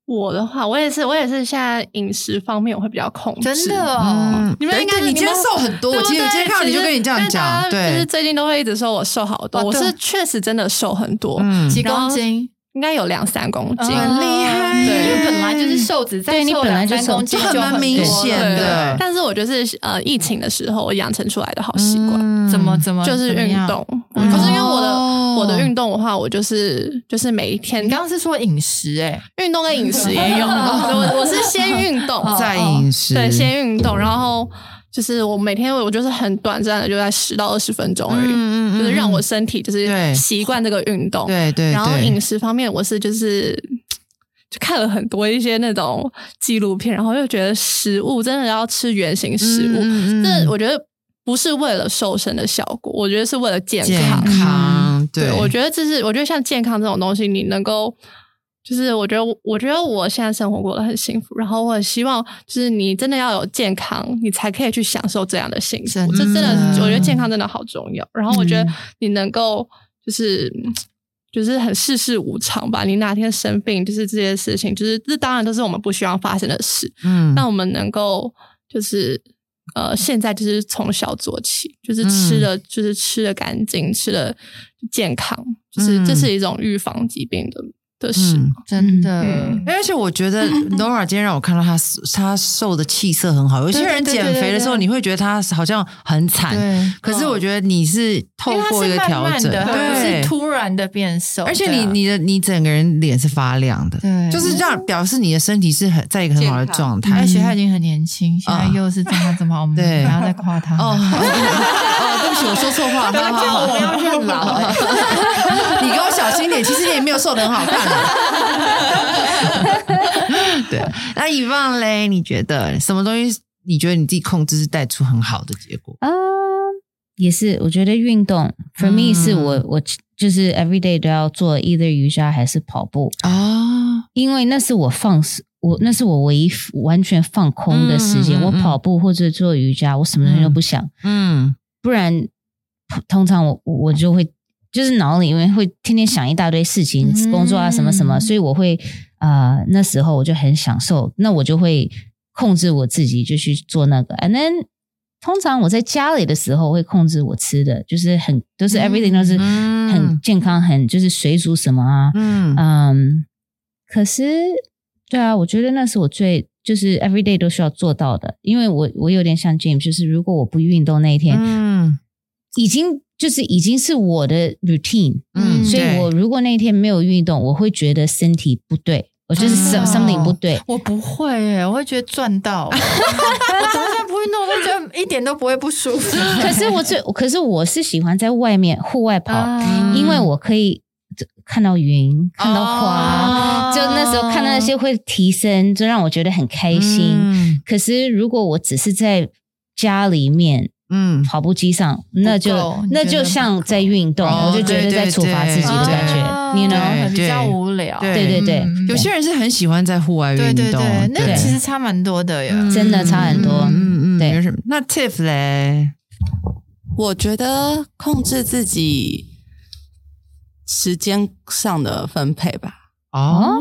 Speaker 5: 我的话，我也是，我也是现在饮食方面我会比较控制，
Speaker 3: 真的哦，
Speaker 2: 嗯。
Speaker 5: 你们应该
Speaker 2: 对你今天瘦很多，我今天我今天看到你就跟你这样讲，
Speaker 5: 就是
Speaker 2: 对，
Speaker 5: 最近都会一直说我瘦好多，我是确实真的瘦很多，
Speaker 2: 嗯。
Speaker 3: 几公斤，
Speaker 5: 应该有两三公斤，
Speaker 3: 嗯
Speaker 2: 很厉害
Speaker 3: 因
Speaker 5: 对。
Speaker 3: 为本来就是瘦子，再
Speaker 1: 对你
Speaker 3: 瘦
Speaker 1: 本来就瘦
Speaker 3: 两三公斤
Speaker 2: 就很蛮明显
Speaker 5: 对。
Speaker 2: 的。
Speaker 5: 但是我就是呃，疫情的时候我养成出来的好习惯，
Speaker 2: 嗯。
Speaker 3: 怎么怎么
Speaker 5: 就是运动。
Speaker 3: 嗯
Speaker 5: 可是因为我的、
Speaker 2: 哦
Speaker 5: 我的运动的话，我就是就是每一天
Speaker 3: 你刚刚是说饮食哎、
Speaker 5: 运动跟饮食也有，[LAUGHS] 我我是先运动，
Speaker 2: 再饮食，
Speaker 5: 对，先运动，然后就是我每天我就是很短暂的，就在十到二十分钟而已，
Speaker 2: 嗯嗯
Speaker 5: 就是让我身体就是习惯这个运动。
Speaker 2: 对对，
Speaker 5: 然后饮食方面，我是就是就看了很多一些那种纪录片，然后又觉得食物真的要吃原形食物，
Speaker 2: 嗯嗯嗯
Speaker 5: 这我觉得不是为了瘦身的效果，我觉得是为了健
Speaker 2: 健
Speaker 5: 康。
Speaker 2: 康，
Speaker 5: 对，我觉得这是我觉得像健康这种东西，你能够。就是我觉得，我觉得我现在生活过得很幸福，然后我很希望，就是你真的要有健康，你才可以去享受这样的幸福。
Speaker 3: 真
Speaker 5: 这真的，我觉得健康真的好重要。然后我觉得
Speaker 3: 嗯
Speaker 5: 你能够就是就是很世事无常吧，你哪天生病，就是这些事情，就是这当然都是我们不希望发生的事。
Speaker 2: 嗯
Speaker 5: 那我们能够就是呃，现在就是从小做起，就是吃的、就是吃的干净，吃的健康，就是、
Speaker 2: 嗯
Speaker 5: 这是一种预防疾病的的事。
Speaker 2: 嗯
Speaker 3: 真的。
Speaker 5: 嗯
Speaker 2: 而且我觉得 [LAUGHS] Nora 今天让我看到她她瘦的气色很好。有些人减肥的时候，你会觉得她好像很惨，可是我觉得你是透过一个调整，对
Speaker 3: 是，突然的变瘦，
Speaker 2: 而且你你的你整个人脸是发亮的，
Speaker 3: 对
Speaker 2: 就是这样表示你的身体是很在一个很好的状态
Speaker 3: 而。且她已经很年轻，现在又是这么这么好，[LAUGHS] 我们
Speaker 2: 对
Speaker 3: 不要再夸她
Speaker 2: 哦，[LAUGHS] 哦，对不起，我说错话，好好好，
Speaker 3: 我要认老哎。
Speaker 2: 你给我小心点，其实你也没有瘦的很好看啊。[LAUGHS] 对，那以望嘞，你觉得什么东西？你觉得你自己控制是带出很好的结果？
Speaker 1: 啊、也是，我觉得运动 for me
Speaker 2: 嗯
Speaker 1: 是我我就是 every day 都要做 either 瑜伽还是跑步，
Speaker 2: 哦，
Speaker 1: 因为那是我放我那是我唯一完全放空的时间。我跑步或者做瑜伽，我什么东西都不想，
Speaker 2: 嗯
Speaker 1: 不然通常我我我就会就是脑里面会天天想一大堆事情，
Speaker 3: 嗯
Speaker 1: 工作啊什么什么，所以我会呃那时候我就很享受，那我就会控制我自己就去做那个，and then 通常我在家里的时候会控制我吃的，就是很都是 everything 都是
Speaker 2: 嗯。
Speaker 1: 很健康，很就是水煮什么啊，
Speaker 2: 嗯。
Speaker 1: 嗯，可是对啊，我觉得那是我最就是 every day 都需要做到的，因为我我有点像 James，就是如果我不运动那一天，
Speaker 2: 嗯。
Speaker 1: 已经就是已经是我的 routine，
Speaker 2: 嗯，
Speaker 1: 所以我如果那一天没有运动，我会觉得身体不对，我就是 some-
Speaker 3: 哦
Speaker 1: something 不对。
Speaker 3: 我不会耶，我会觉得赚到。[LAUGHS] 我早上不运动，我就觉得一点都不会不舒服。
Speaker 1: 可是我最，可是我是喜欢在外面户外跑，
Speaker 3: 啊
Speaker 1: 因为我可以看到云，看到花，
Speaker 2: 哦
Speaker 1: 就那时候看到那些会提升，就让我觉得很开心。
Speaker 2: 嗯
Speaker 1: 可是如果我只是在家里面
Speaker 2: 嗯，
Speaker 1: 跑步机上，那就那就像在运动，
Speaker 2: 哦
Speaker 1: 我就觉得在处罚自己的感觉
Speaker 3: 啊
Speaker 1: ，you
Speaker 2: 对
Speaker 1: know？
Speaker 3: 比较无聊。
Speaker 2: 对
Speaker 1: 对对
Speaker 2: 有些人是很喜欢在户外运动，
Speaker 3: 对对对，那其实差蛮多的呀。
Speaker 1: 真的差很多
Speaker 2: 嗯嗯嗯，
Speaker 1: 对
Speaker 2: 没什么。那 Tiff 嘞？
Speaker 4: 我觉得控制自己时间上的分配吧。
Speaker 2: 哦，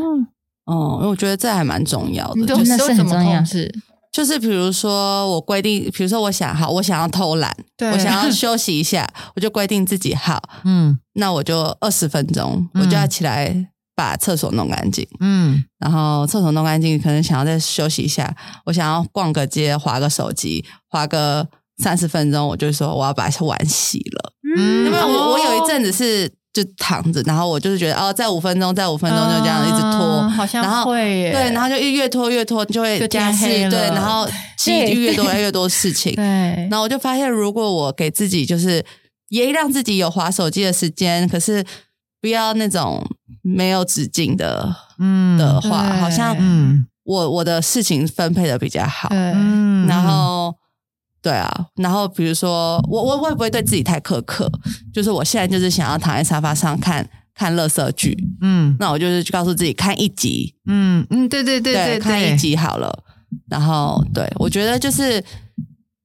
Speaker 4: 嗯，因为我觉得这还蛮重要的。
Speaker 3: 你都
Speaker 4: 就是
Speaker 1: 那是
Speaker 3: 都怎么
Speaker 1: 很重要
Speaker 3: 控制？
Speaker 4: 就是比如说，我规定，比如说我想好，我想要偷懒，
Speaker 3: 对。
Speaker 4: 我想要休息一下，[LAUGHS] 我就规定自己好，
Speaker 2: 嗯。
Speaker 4: 那我就二十分钟，
Speaker 2: 嗯。
Speaker 4: 我就要起来把厕所弄干净。
Speaker 2: 嗯。
Speaker 4: 然后厕所弄干净，可能想要再休息一下，我想要逛个街，划个手机，划个三十分钟，我就说我要把碗洗了。
Speaker 2: 嗯。
Speaker 4: 因为我我有一阵
Speaker 3: 子
Speaker 4: 子是就躺着，然后我就是觉得哦，再五分钟，再五分钟就这样一直拖，
Speaker 3: 嗯好像
Speaker 4: 然后
Speaker 3: 会耶
Speaker 4: 对，然后就越拖越拖，就会
Speaker 3: 就天
Speaker 4: 电视
Speaker 3: 黑
Speaker 4: 对，然后积
Speaker 1: 对
Speaker 4: 越多越多事情，
Speaker 3: 对。
Speaker 4: 然后我就发现，如果我给自己就是也让自己有划手机的时间，可是不要那种没有止境的
Speaker 2: 嗯
Speaker 4: 的话，好像
Speaker 2: 嗯。
Speaker 4: 我我的事情分配的比较好。
Speaker 3: 对。
Speaker 2: 嗯。
Speaker 4: 然后对啊，然后比如说我我会不会对自己太苛刻？就是我现在就是想要躺在沙发上看看乐色剧，
Speaker 2: 嗯
Speaker 4: 那我就是告诉自己看一集，
Speaker 2: 嗯嗯，对对对对，
Speaker 4: 看一集好了。然后对我觉得就是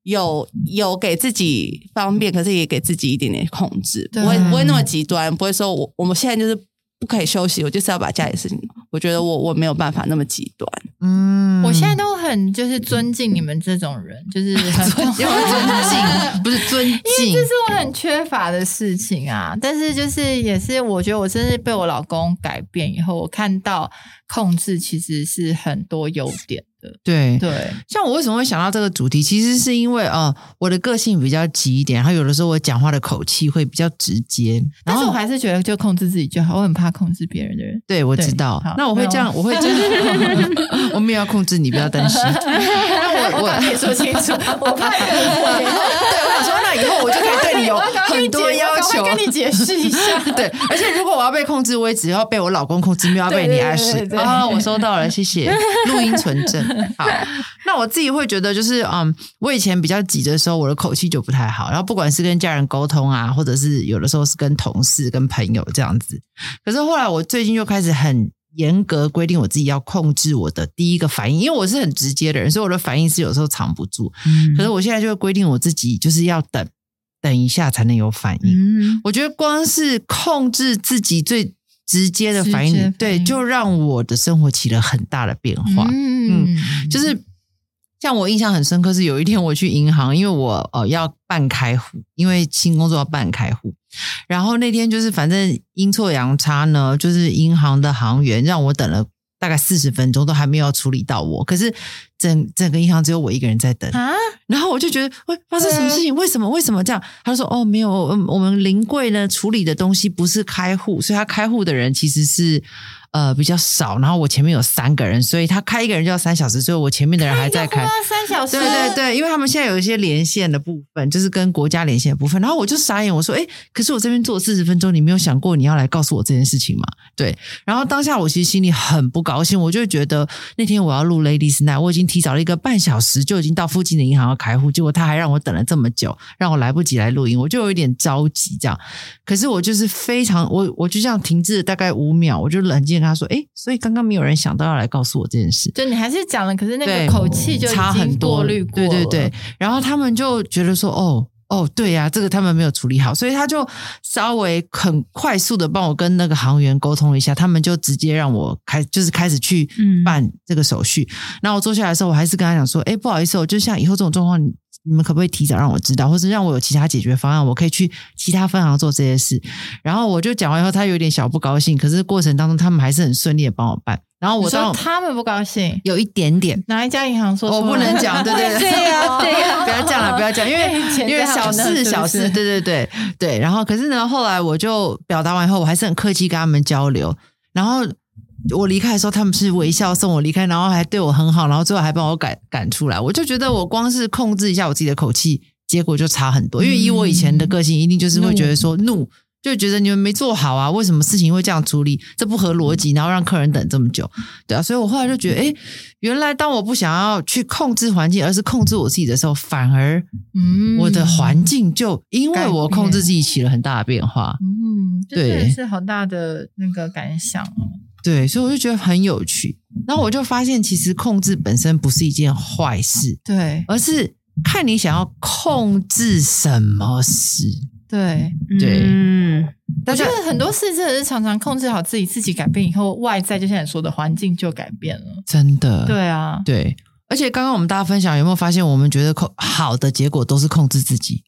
Speaker 4: 有有给自己方便，可是也给自己一点点控制，不会不会那么极端，不会说我我们现在就是不可以休息，我就是要把家里事情。我觉得我我没有办法那么极端。
Speaker 2: 嗯，
Speaker 3: 我现在都很就是尊敬你们这种人，[LAUGHS] 就是很 [LAUGHS]
Speaker 2: 因为尊敬。不是尊敬。
Speaker 3: 因为这，是我很缺乏的事情啊。但是就是也是，我觉得我真是被我老公改变以后，我看到控制其实是很多优点的。
Speaker 2: 对
Speaker 3: 对，
Speaker 2: 像我为什么会想到这个主题，其实是因为呃，我的个性比较急一点，然后有的时候我讲话的口气会比较直接，然
Speaker 3: 但是我还是觉得就控制自己就好，我很怕控制别人的人。
Speaker 2: 对我知道，那我会这样，[LAUGHS] 我会这样，我没有要控制你，不要担心。那 [LAUGHS] 我我
Speaker 3: 我也说清楚，我怕你误会。[LAUGHS]
Speaker 2: 对我想说，那以后我就可以对你有 [LAUGHS] 很多要求。
Speaker 3: 跟你解释一下。[LAUGHS]
Speaker 2: 对，而且如果我要被控制，我也只要被我老公控制，没有要被你暗示
Speaker 3: 对对对对对
Speaker 2: 啊。我收到了，谢谢，[LAUGHS] 录音存证。好，那我自己会觉得，就是嗯，我以前比较急的时候，我的口气就不太好，然后不管是跟家人沟通啊，或者是有的时候是跟同事、跟朋友这样子。可是后来我最近就开始很。严格规定我自己要控制我的第一个反应，因为我是很直接的人，所以我的反应是有时候藏不住。可是我现在就会规定我自己，就是要等等一下才能有反应。
Speaker 3: 嗯，
Speaker 2: 我觉得光是控制自己最直接的反应，
Speaker 3: 反应
Speaker 2: 对，就让我的生活起了很大的变化。
Speaker 3: 嗯，
Speaker 2: 就是像我印象很深刻，是有一天我去银行，因为我呃要办开户，因为新工作要办开户，然后那天就是反正阴错阳差呢，就是银行的行员让我等了。大概四十分钟都还没有处理到我，可是整整个银行只有我一个人在等，
Speaker 3: 啊，
Speaker 2: 然后我就觉得，喂，发生什么事情？为什么？为什么这样？他就说，哦，没有，嗯我们临柜呢处理的东西不是开户，所以他开户的人其实是呃比较少。然后我前面有三个人，所以他开一个人就要三小时，所以我前面的人还在开
Speaker 3: 要。三小时，
Speaker 2: 对对对，因为他们现在有一些连线的部分，就是跟国家连线的部分。然后我就傻眼，我说：“哎，可是我这边做四十分钟，你没有想过你要来告诉我这件事情吗？”对。然后当下我其实心里很不高兴，我就觉得那天我要录 Ladies Night，我已经提早了一个半小时就已经到附近的银行要开户，结果他还让我等了这么久，让我来不及来录音，我就有一点着急这样。可是我就是非常，我我就这样停滞了大概五秒，我就冷静地跟他说：“哎，所以刚刚没有人想到要来告诉我这件事。”
Speaker 3: 就你还是讲了，可是那个口气就
Speaker 2: 差很多
Speaker 3: 过滤过，
Speaker 2: 对对对，然后他们就觉得说，哦哦，对呀、这个他们没有处理好，所以他就稍微很快速的帮我跟那个航员沟通了一下，他们就直接让我开，就是开始去
Speaker 1: 嗯
Speaker 2: 办这个手续。然后我坐下来的时候，我还是跟他讲说，哎，不好意思我，就像以后这种状况，你你们可不可以提早让我知道，或是让我有其他解决方案，我可以去其他分行做这些事。然后我就讲完以后，他有点小不高兴，可是过程当中他们还是很顺利的帮我办。然后我说
Speaker 3: 他们不高兴，
Speaker 2: 有一点点。
Speaker 3: 哪一家银行说
Speaker 2: 我不能讲，[LAUGHS] 对对对，
Speaker 1: 对呀对呀
Speaker 2: 不要这样了，不要这样，因为 [LAUGHS] 因为小事小事，
Speaker 3: 是
Speaker 2: 对对对对。然后可是呢，后来我就表达完以后，我还是很客气跟他们交流。然后我离开的时候，他们是微笑送我离开，然后还对我很好，然后最后还帮我赶赶出来。我就觉得我光是控制一下我自己的口气，结果就差很多。因为以我以前的个性，一定就是会觉得说怒。就觉得你们没做好啊，为什么事情会这样处理？这不合逻辑，然后让客人等这么久，对啊，所以我后来就觉得，哎，原来当我不想要去控制环境，而是控制我自己的时候，反而
Speaker 3: 嗯
Speaker 2: 我的环境就因为我控制自己起了很大的变化，
Speaker 3: 嗯，
Speaker 2: 对
Speaker 3: 是很大的那个感想哦。
Speaker 2: 对，所以我就觉得很有趣。然后我就发现，其实控制本身不是一件坏事，
Speaker 3: 对
Speaker 2: 而是看你想要控制什么事。
Speaker 3: 对，
Speaker 2: 对
Speaker 1: 嗯，
Speaker 3: 我觉得很多事真的是常常控制好自己，自己改变以后，外在就像你说的环境就改变了。
Speaker 2: 真的
Speaker 3: 对啊，
Speaker 2: 对，而且刚刚我们大家分享，有没有发现，我们觉得控好的结果都是控制自己。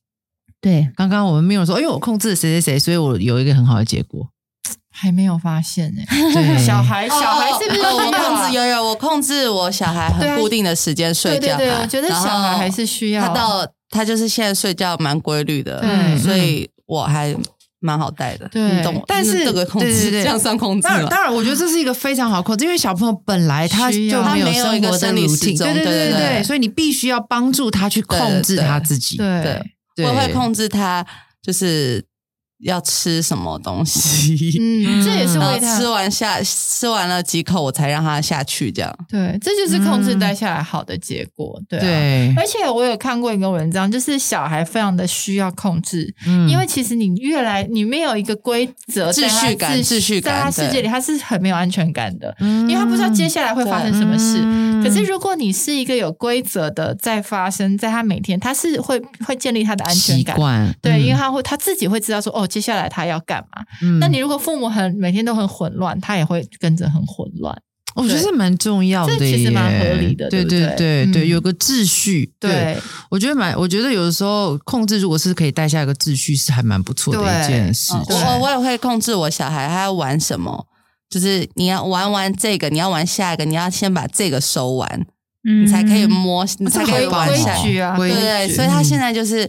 Speaker 1: 对，
Speaker 2: 刚刚我们没有说，因为我控制了谁谁谁，所以我有一个很好的结果。
Speaker 3: 还没有发现呢、
Speaker 2: 对。
Speaker 3: 小孩，小孩是不是
Speaker 4: 哦我控制有有，我控制我小孩很固定的时间睡觉。
Speaker 3: 对对对，我觉得小孩还是需要。
Speaker 4: 他到他就是现在睡觉蛮规律的，
Speaker 3: 对。
Speaker 4: 所以我还蛮好带的。
Speaker 3: 对。
Speaker 4: 你懂？
Speaker 2: 但是
Speaker 4: 这个控制
Speaker 2: 对对对。
Speaker 4: 这样算控制
Speaker 2: 当然，当然，我觉得这是一个非常好控制，因为小朋友本来他就没有
Speaker 4: 他没有
Speaker 2: 生活的
Speaker 4: 一个生理时
Speaker 2: routine，
Speaker 4: 钟
Speaker 2: 对对
Speaker 4: 对对对
Speaker 2: 所以你必须要帮助他去控制他自己。
Speaker 3: 对
Speaker 4: 对，
Speaker 2: 对。
Speaker 4: 我会控制他，就是要吃什么东西。
Speaker 3: 嗯，这也是
Speaker 4: 然后
Speaker 3: 为他
Speaker 4: 吃完下吃完了几口，我才让他下去。这样，
Speaker 3: 对，这就是控制带下来好的结果。对、啊，。
Speaker 2: 对，
Speaker 3: 而且我有看过一个文章，就是小孩非常的需要控制，
Speaker 2: 嗯
Speaker 3: 因为其实你越来你没有一个规则
Speaker 4: 秩序感秩序感
Speaker 3: 在他世界里他是很没有安全感的，
Speaker 2: 嗯
Speaker 3: 因为他不知道接下来会发生什么事。
Speaker 2: 嗯
Speaker 3: 可是如果你是一个有规则的在发生，在他每天他是会会建立他的安全
Speaker 2: 习
Speaker 3: 感。
Speaker 2: 惯，
Speaker 3: 对，
Speaker 2: 嗯
Speaker 3: 因为他会他自己会知道说哦，接下来他要干嘛。
Speaker 2: 嗯。
Speaker 3: 那你如果父母很每天都很混乱，他也会跟着很混乱。
Speaker 2: 我觉得是蛮重要的，
Speaker 3: 这其实蛮合理的
Speaker 2: 对
Speaker 3: 对对？
Speaker 2: 对有个秩序。
Speaker 3: 对，
Speaker 2: 我觉得蛮，我觉得有的时候控制如果是可以带下一个秩序，是还蛮不错的一件事。
Speaker 4: 我我也会控制我小孩他要玩什么，就是你要玩完这个，你要玩下一个，你要先把这个收完，
Speaker 1: 嗯。
Speaker 4: 你才可以摸，你才可以玩下一个。
Speaker 3: 矩啊，
Speaker 4: 对对，所以他现在就是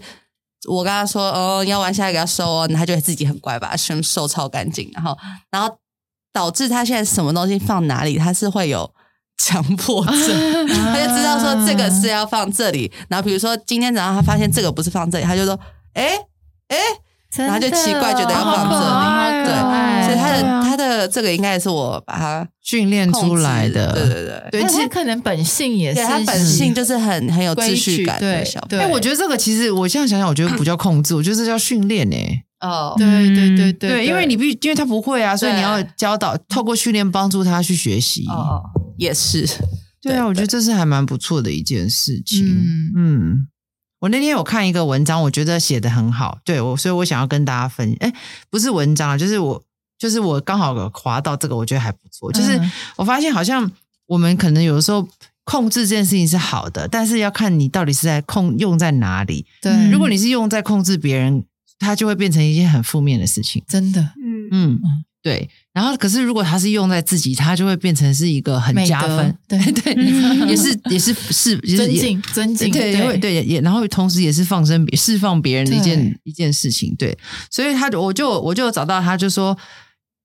Speaker 4: 我跟他说，哦，你要玩下一个要收哦，他就会自己很乖，把它全部收超干净，然后然后导致他现在什么东西放哪里，他是会有强迫症，[LAUGHS] 他就知道说这个是要放这里，然后比如说今天早上他发现这个不是放这里，他就说，哎哎，然后就奇怪觉得要放这里对所以他的他的这个应该也是我把他
Speaker 2: 训练出来的，
Speaker 4: 对对对。
Speaker 2: 对，
Speaker 3: 但
Speaker 2: 其实
Speaker 3: 他可能本性也是
Speaker 4: 他本性就是很很有秩序感的小朋
Speaker 3: 对。
Speaker 2: 哎，我觉得这个其实我现在想想，我觉得不叫控制，我觉得这叫训练诶。
Speaker 4: 哦，
Speaker 3: 对对对对
Speaker 2: 对，因为你必因为他不会啊，所以你要教导，透过训练帮助他去学习。
Speaker 4: 哦，也是，
Speaker 2: 对啊，我觉得这是还蛮不错的一件事情。
Speaker 3: 嗯。
Speaker 2: 嗯，我那天有看一个文章，我觉得写的很好，对我，所以我想要跟大家分。哎，不是文章啊，就是我，就是我刚好有滑到这个，我觉得还不错。就是
Speaker 3: 嗯
Speaker 2: 我发现好像我们可能有的时候控制这件事情是好的，但是要看你到底是在控用在哪里。
Speaker 3: 对，
Speaker 2: 如果你是用在控制别人，它就会变成一件很负面的事情。
Speaker 3: 真的
Speaker 5: 嗯，
Speaker 2: 嗯，对。然后，可是如果它是用在自己，它就会变成是一个很加分。
Speaker 3: 对 [LAUGHS]
Speaker 2: 对，也是也是 [LAUGHS] 是
Speaker 3: 尊敬尊敬，
Speaker 2: 对，对也然后同时也是放生别释放别人的一件一件事情，对，所以他我就我就找到他就说，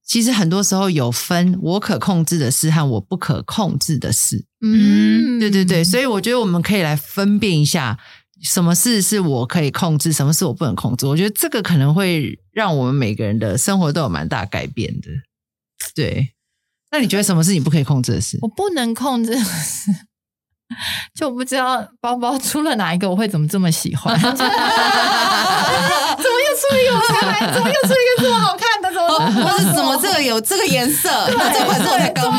Speaker 2: 其实很多时候有分我可控制的事和我不可控制的事，
Speaker 3: 嗯，
Speaker 2: 对对对，所以我觉得我们可以来分辨一下。什么事是我可以控制，什么事我不能控制？我觉得这个可能会让我们每个人的生活都有蛮大改变的。对，那你觉得什么是你不可以控制的事？
Speaker 3: 我不能控制的事。就我不知道包包出了哪一个，我会怎么这么喜欢？[LAUGHS] 怎么又出一个我才买？怎么又出一个这么好看的？怎么
Speaker 4: 或者怎么这个有这个颜色，那这款是我才刚！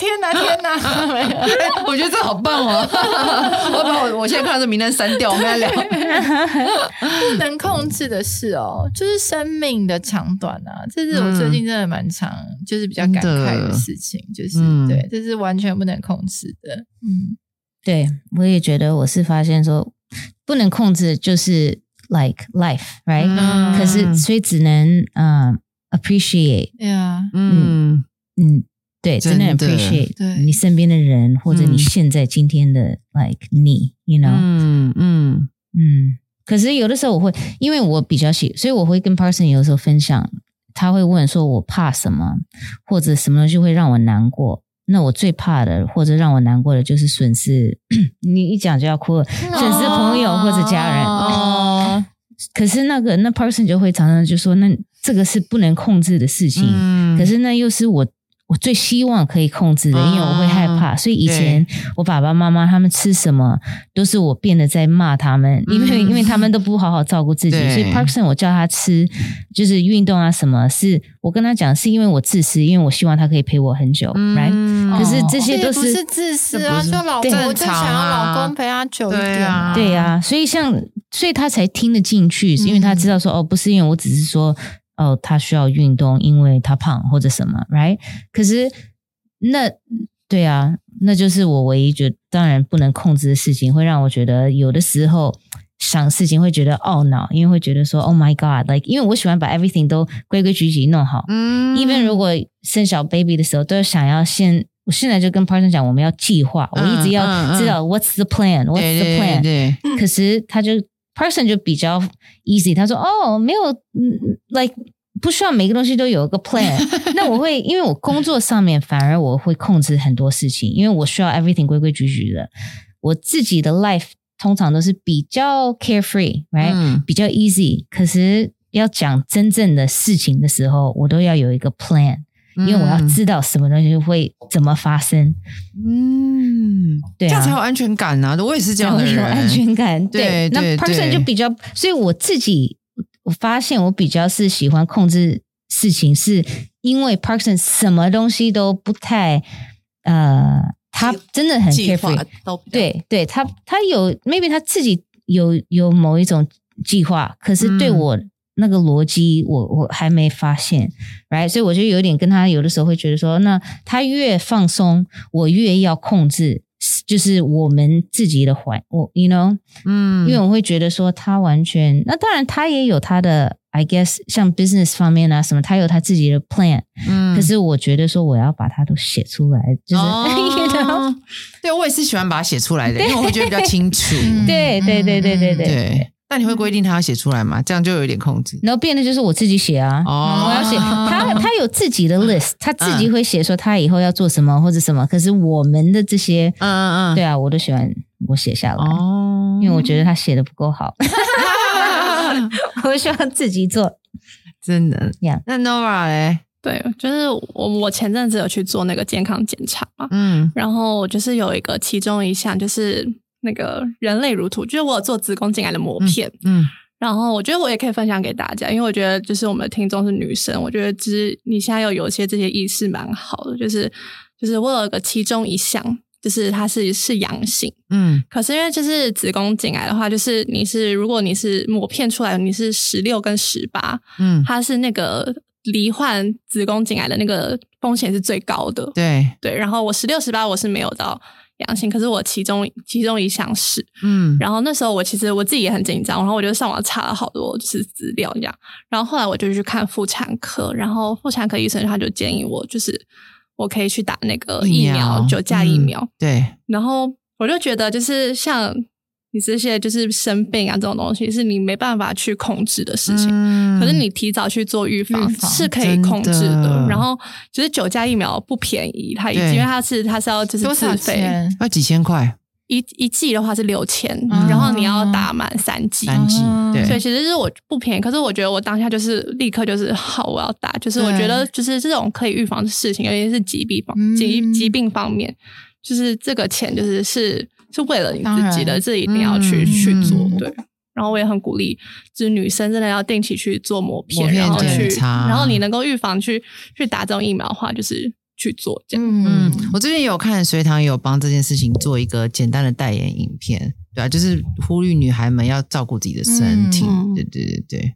Speaker 3: 天哪，[LAUGHS] 天哪！没有
Speaker 2: 我觉得这好棒哦！[LAUGHS] 我把我我现在看到这名单删掉，我们来聊。
Speaker 3: 不能控制的事哦，就是生命的长短啊，这是我最近真的蛮长，就是比较感慨的事情，就是、
Speaker 2: 嗯
Speaker 3: 对，这是完全不能控制的。嗯，
Speaker 1: 对我也觉得我是发现说不能控制，就是 like life，right？、
Speaker 3: 嗯
Speaker 1: 可是所以只能嗯、appreciate，
Speaker 3: 对啊，
Speaker 2: 嗯
Speaker 1: 嗯，对，真的
Speaker 2: 很
Speaker 1: appreciate 你身边的人，或者
Speaker 2: 嗯
Speaker 1: 你现在今天的 like 你，you know，
Speaker 2: 嗯嗯
Speaker 1: 嗯，可是有的时候我会，因为我比较喜，所以我会跟 Parson 有时候分享，他会问说我怕什么，或者什么东西会让我难过。那我最怕的，或者让我难过的，就是损失。[CLEARS THROAT] 你一讲就要哭了，损失朋友或者家人。
Speaker 3: 哦，
Speaker 1: 可是那个那 person 就会常常就说，那这个是不能控制的事情，
Speaker 2: 嗯
Speaker 1: 可是那又是我我最希望可以控制的，因为我会害怕，
Speaker 2: 啊
Speaker 1: 所以以前我爸爸妈妈他们吃什么，都是我变得在骂他们，因为、
Speaker 2: 嗯
Speaker 1: 因为他们都不好好照顾自己，所以 Parkson 我叫他吃就是运动啊什么，是我跟他讲是因为我自私，因为我希望他可以陪我很久、r i g h t
Speaker 2: 嗯
Speaker 1: 可是这些都是
Speaker 3: 不是自私啊，就老公
Speaker 1: 对
Speaker 3: 我就想要老公陪他久一点
Speaker 2: 对啊
Speaker 1: 对呀、所以像，所以他才听得进去，是因为他知道说，哦，不是因为我只是说，哦，他需要运动，因为他胖或者什么，right？可是那对啊，那就是我唯一觉得当然不能控制的事情，会让我觉得有的时候想事情会觉得懊恼，因为会觉得说，Oh my God，like，因为我喜欢把 everything 都规规矩矩弄好，
Speaker 2: 嗯
Speaker 1: even 如果生小 baby 的时候，都想要先，我现在就跟 partner 讲，我们要计划，我一直要知道 what's the plan，what's the plan。
Speaker 2: 对，
Speaker 1: 可是他就 person 就比较 easy，他说哦，没有，嗯，like 不需要每个东西都有一个 plan。[LAUGHS] 那我会，因为我工作上面反而我会控制很多事情，因为我需要 everything 规规矩矩的。我自己的 life 通常都是比较 carefree，right？、
Speaker 2: 嗯
Speaker 1: 比较 easy。可是要讲真正的事情的时候，我都要有一个 plan，因为我要知道什么东西会怎么发生。
Speaker 2: 嗯，
Speaker 1: 对啊
Speaker 2: 这样才有安全感呐。我也是这样的 [LAUGHS] 人，
Speaker 1: 有安全感。
Speaker 2: 对
Speaker 1: 那
Speaker 2: 对
Speaker 1: person 就比较，所以我自己我发现我比较是喜欢控制事情，是因为 person 什么东西都不太呃，他真的很
Speaker 4: 计划
Speaker 1: carefree。
Speaker 4: 都比较
Speaker 1: 对对，他他有 maybe 他自己有有某一种计划，可是对
Speaker 2: 嗯
Speaker 1: 我那个逻辑，我我还没发现，right？所以我就有点跟他有的时候会觉得说，那他越放松，我越要控制，就是我们自己的环，我 you know，
Speaker 2: 嗯，
Speaker 1: 因为我会觉得说他完全，那当然他也有他的，I guess 像 business 方面啊什么，他有他自己的 plan，、
Speaker 2: 嗯
Speaker 1: 可是我觉得说我要把它都写出来，就是、[LAUGHS] you know。
Speaker 2: 哦对我也是喜欢把它写出来的，因为我会觉得比较清楚。
Speaker 1: 对对对对对对，
Speaker 2: 那你会规定他要写出来吗？这样就有一点控制。
Speaker 1: 然后变的就是我自己写啊，
Speaker 2: 哦。
Speaker 1: 我要写。他他有自己的 list，他自己会写说他以后要做什么或者什么，可是我们的这些，
Speaker 2: 嗯嗯嗯，
Speaker 1: 对啊，我都喜欢我写下来，
Speaker 2: 哦，
Speaker 1: 因为我觉得他写的不够好，[LAUGHS] 我希望自己做。
Speaker 2: 真的。
Speaker 1: Yeah
Speaker 2: 那 Nora 嘞，
Speaker 5: 对，就是我我前阵子有去做那个健康检查嘛，
Speaker 2: 嗯。
Speaker 5: 然后就是有一个其中一项就是那个人类如图，就是我有做子宫颈癌的膜片，
Speaker 2: 嗯。
Speaker 5: 然后我觉得我也可以分享给大家，因为我觉得就是我们的听众是女生，我觉得其实你现在又有一些这些意识蛮好的，就是就是我有一个其中一项，就是它是是阳性，
Speaker 2: 嗯。
Speaker 5: 可是因为就是子宫颈癌的话，就是你是如果你是抹片出来，你是十六跟十八，
Speaker 2: 嗯，
Speaker 5: 它是那个罹患子宫颈癌的那个风险是最高的。
Speaker 2: 对，
Speaker 5: 对，然后我十六十八我是没有到阳性，可是我其中其中一项是，
Speaker 2: 嗯。
Speaker 5: 然后那时候我其实我自己也很紧张，然后我就上网查了好多就是资料这样，然后后来我就去看妇产科，然后妇产科医生他就建议我就是我可以去打那个疫苗，九价疫
Speaker 2: 嗯
Speaker 5: 苗，
Speaker 2: 对，
Speaker 5: 然后我就觉得就是像。你这些就是生病啊，这种东西是你没办法去控制的事情。
Speaker 2: 嗯
Speaker 5: 可是你提早去做预防是可以控制
Speaker 2: 真的
Speaker 5: 然后就是九价疫苗不便宜，它因为它是它是要就是自费，
Speaker 3: 钱？
Speaker 2: 要几千块，
Speaker 5: 一一剂的话是六千、
Speaker 3: 嗯
Speaker 5: 然后你要打满三剂。
Speaker 2: 三剂，
Speaker 5: 所以其实是我不便宜，可是我觉得我当下就是立刻就是好，我要打。就是我觉得就是这种可以预防的事情，尤其是疾病方
Speaker 3: 嗯
Speaker 5: 疾疾病方面，就是这个钱就是是是为了你自己的，
Speaker 3: 然。
Speaker 5: 这一定要去、
Speaker 2: 嗯
Speaker 5: 去做。
Speaker 3: 嗯
Speaker 5: 对。然后我也很鼓励，就是女生真的要定期去做膜片，然后去，然后你能够预防去去打这种疫苗的话，就是去做这样。
Speaker 2: 嗯，我最近有看隋唐有帮这件事情做一个简单的代言影片，对啊，就是呼吁女孩们要照顾自己的身体，
Speaker 4: 嗯。
Speaker 2: 对对对对，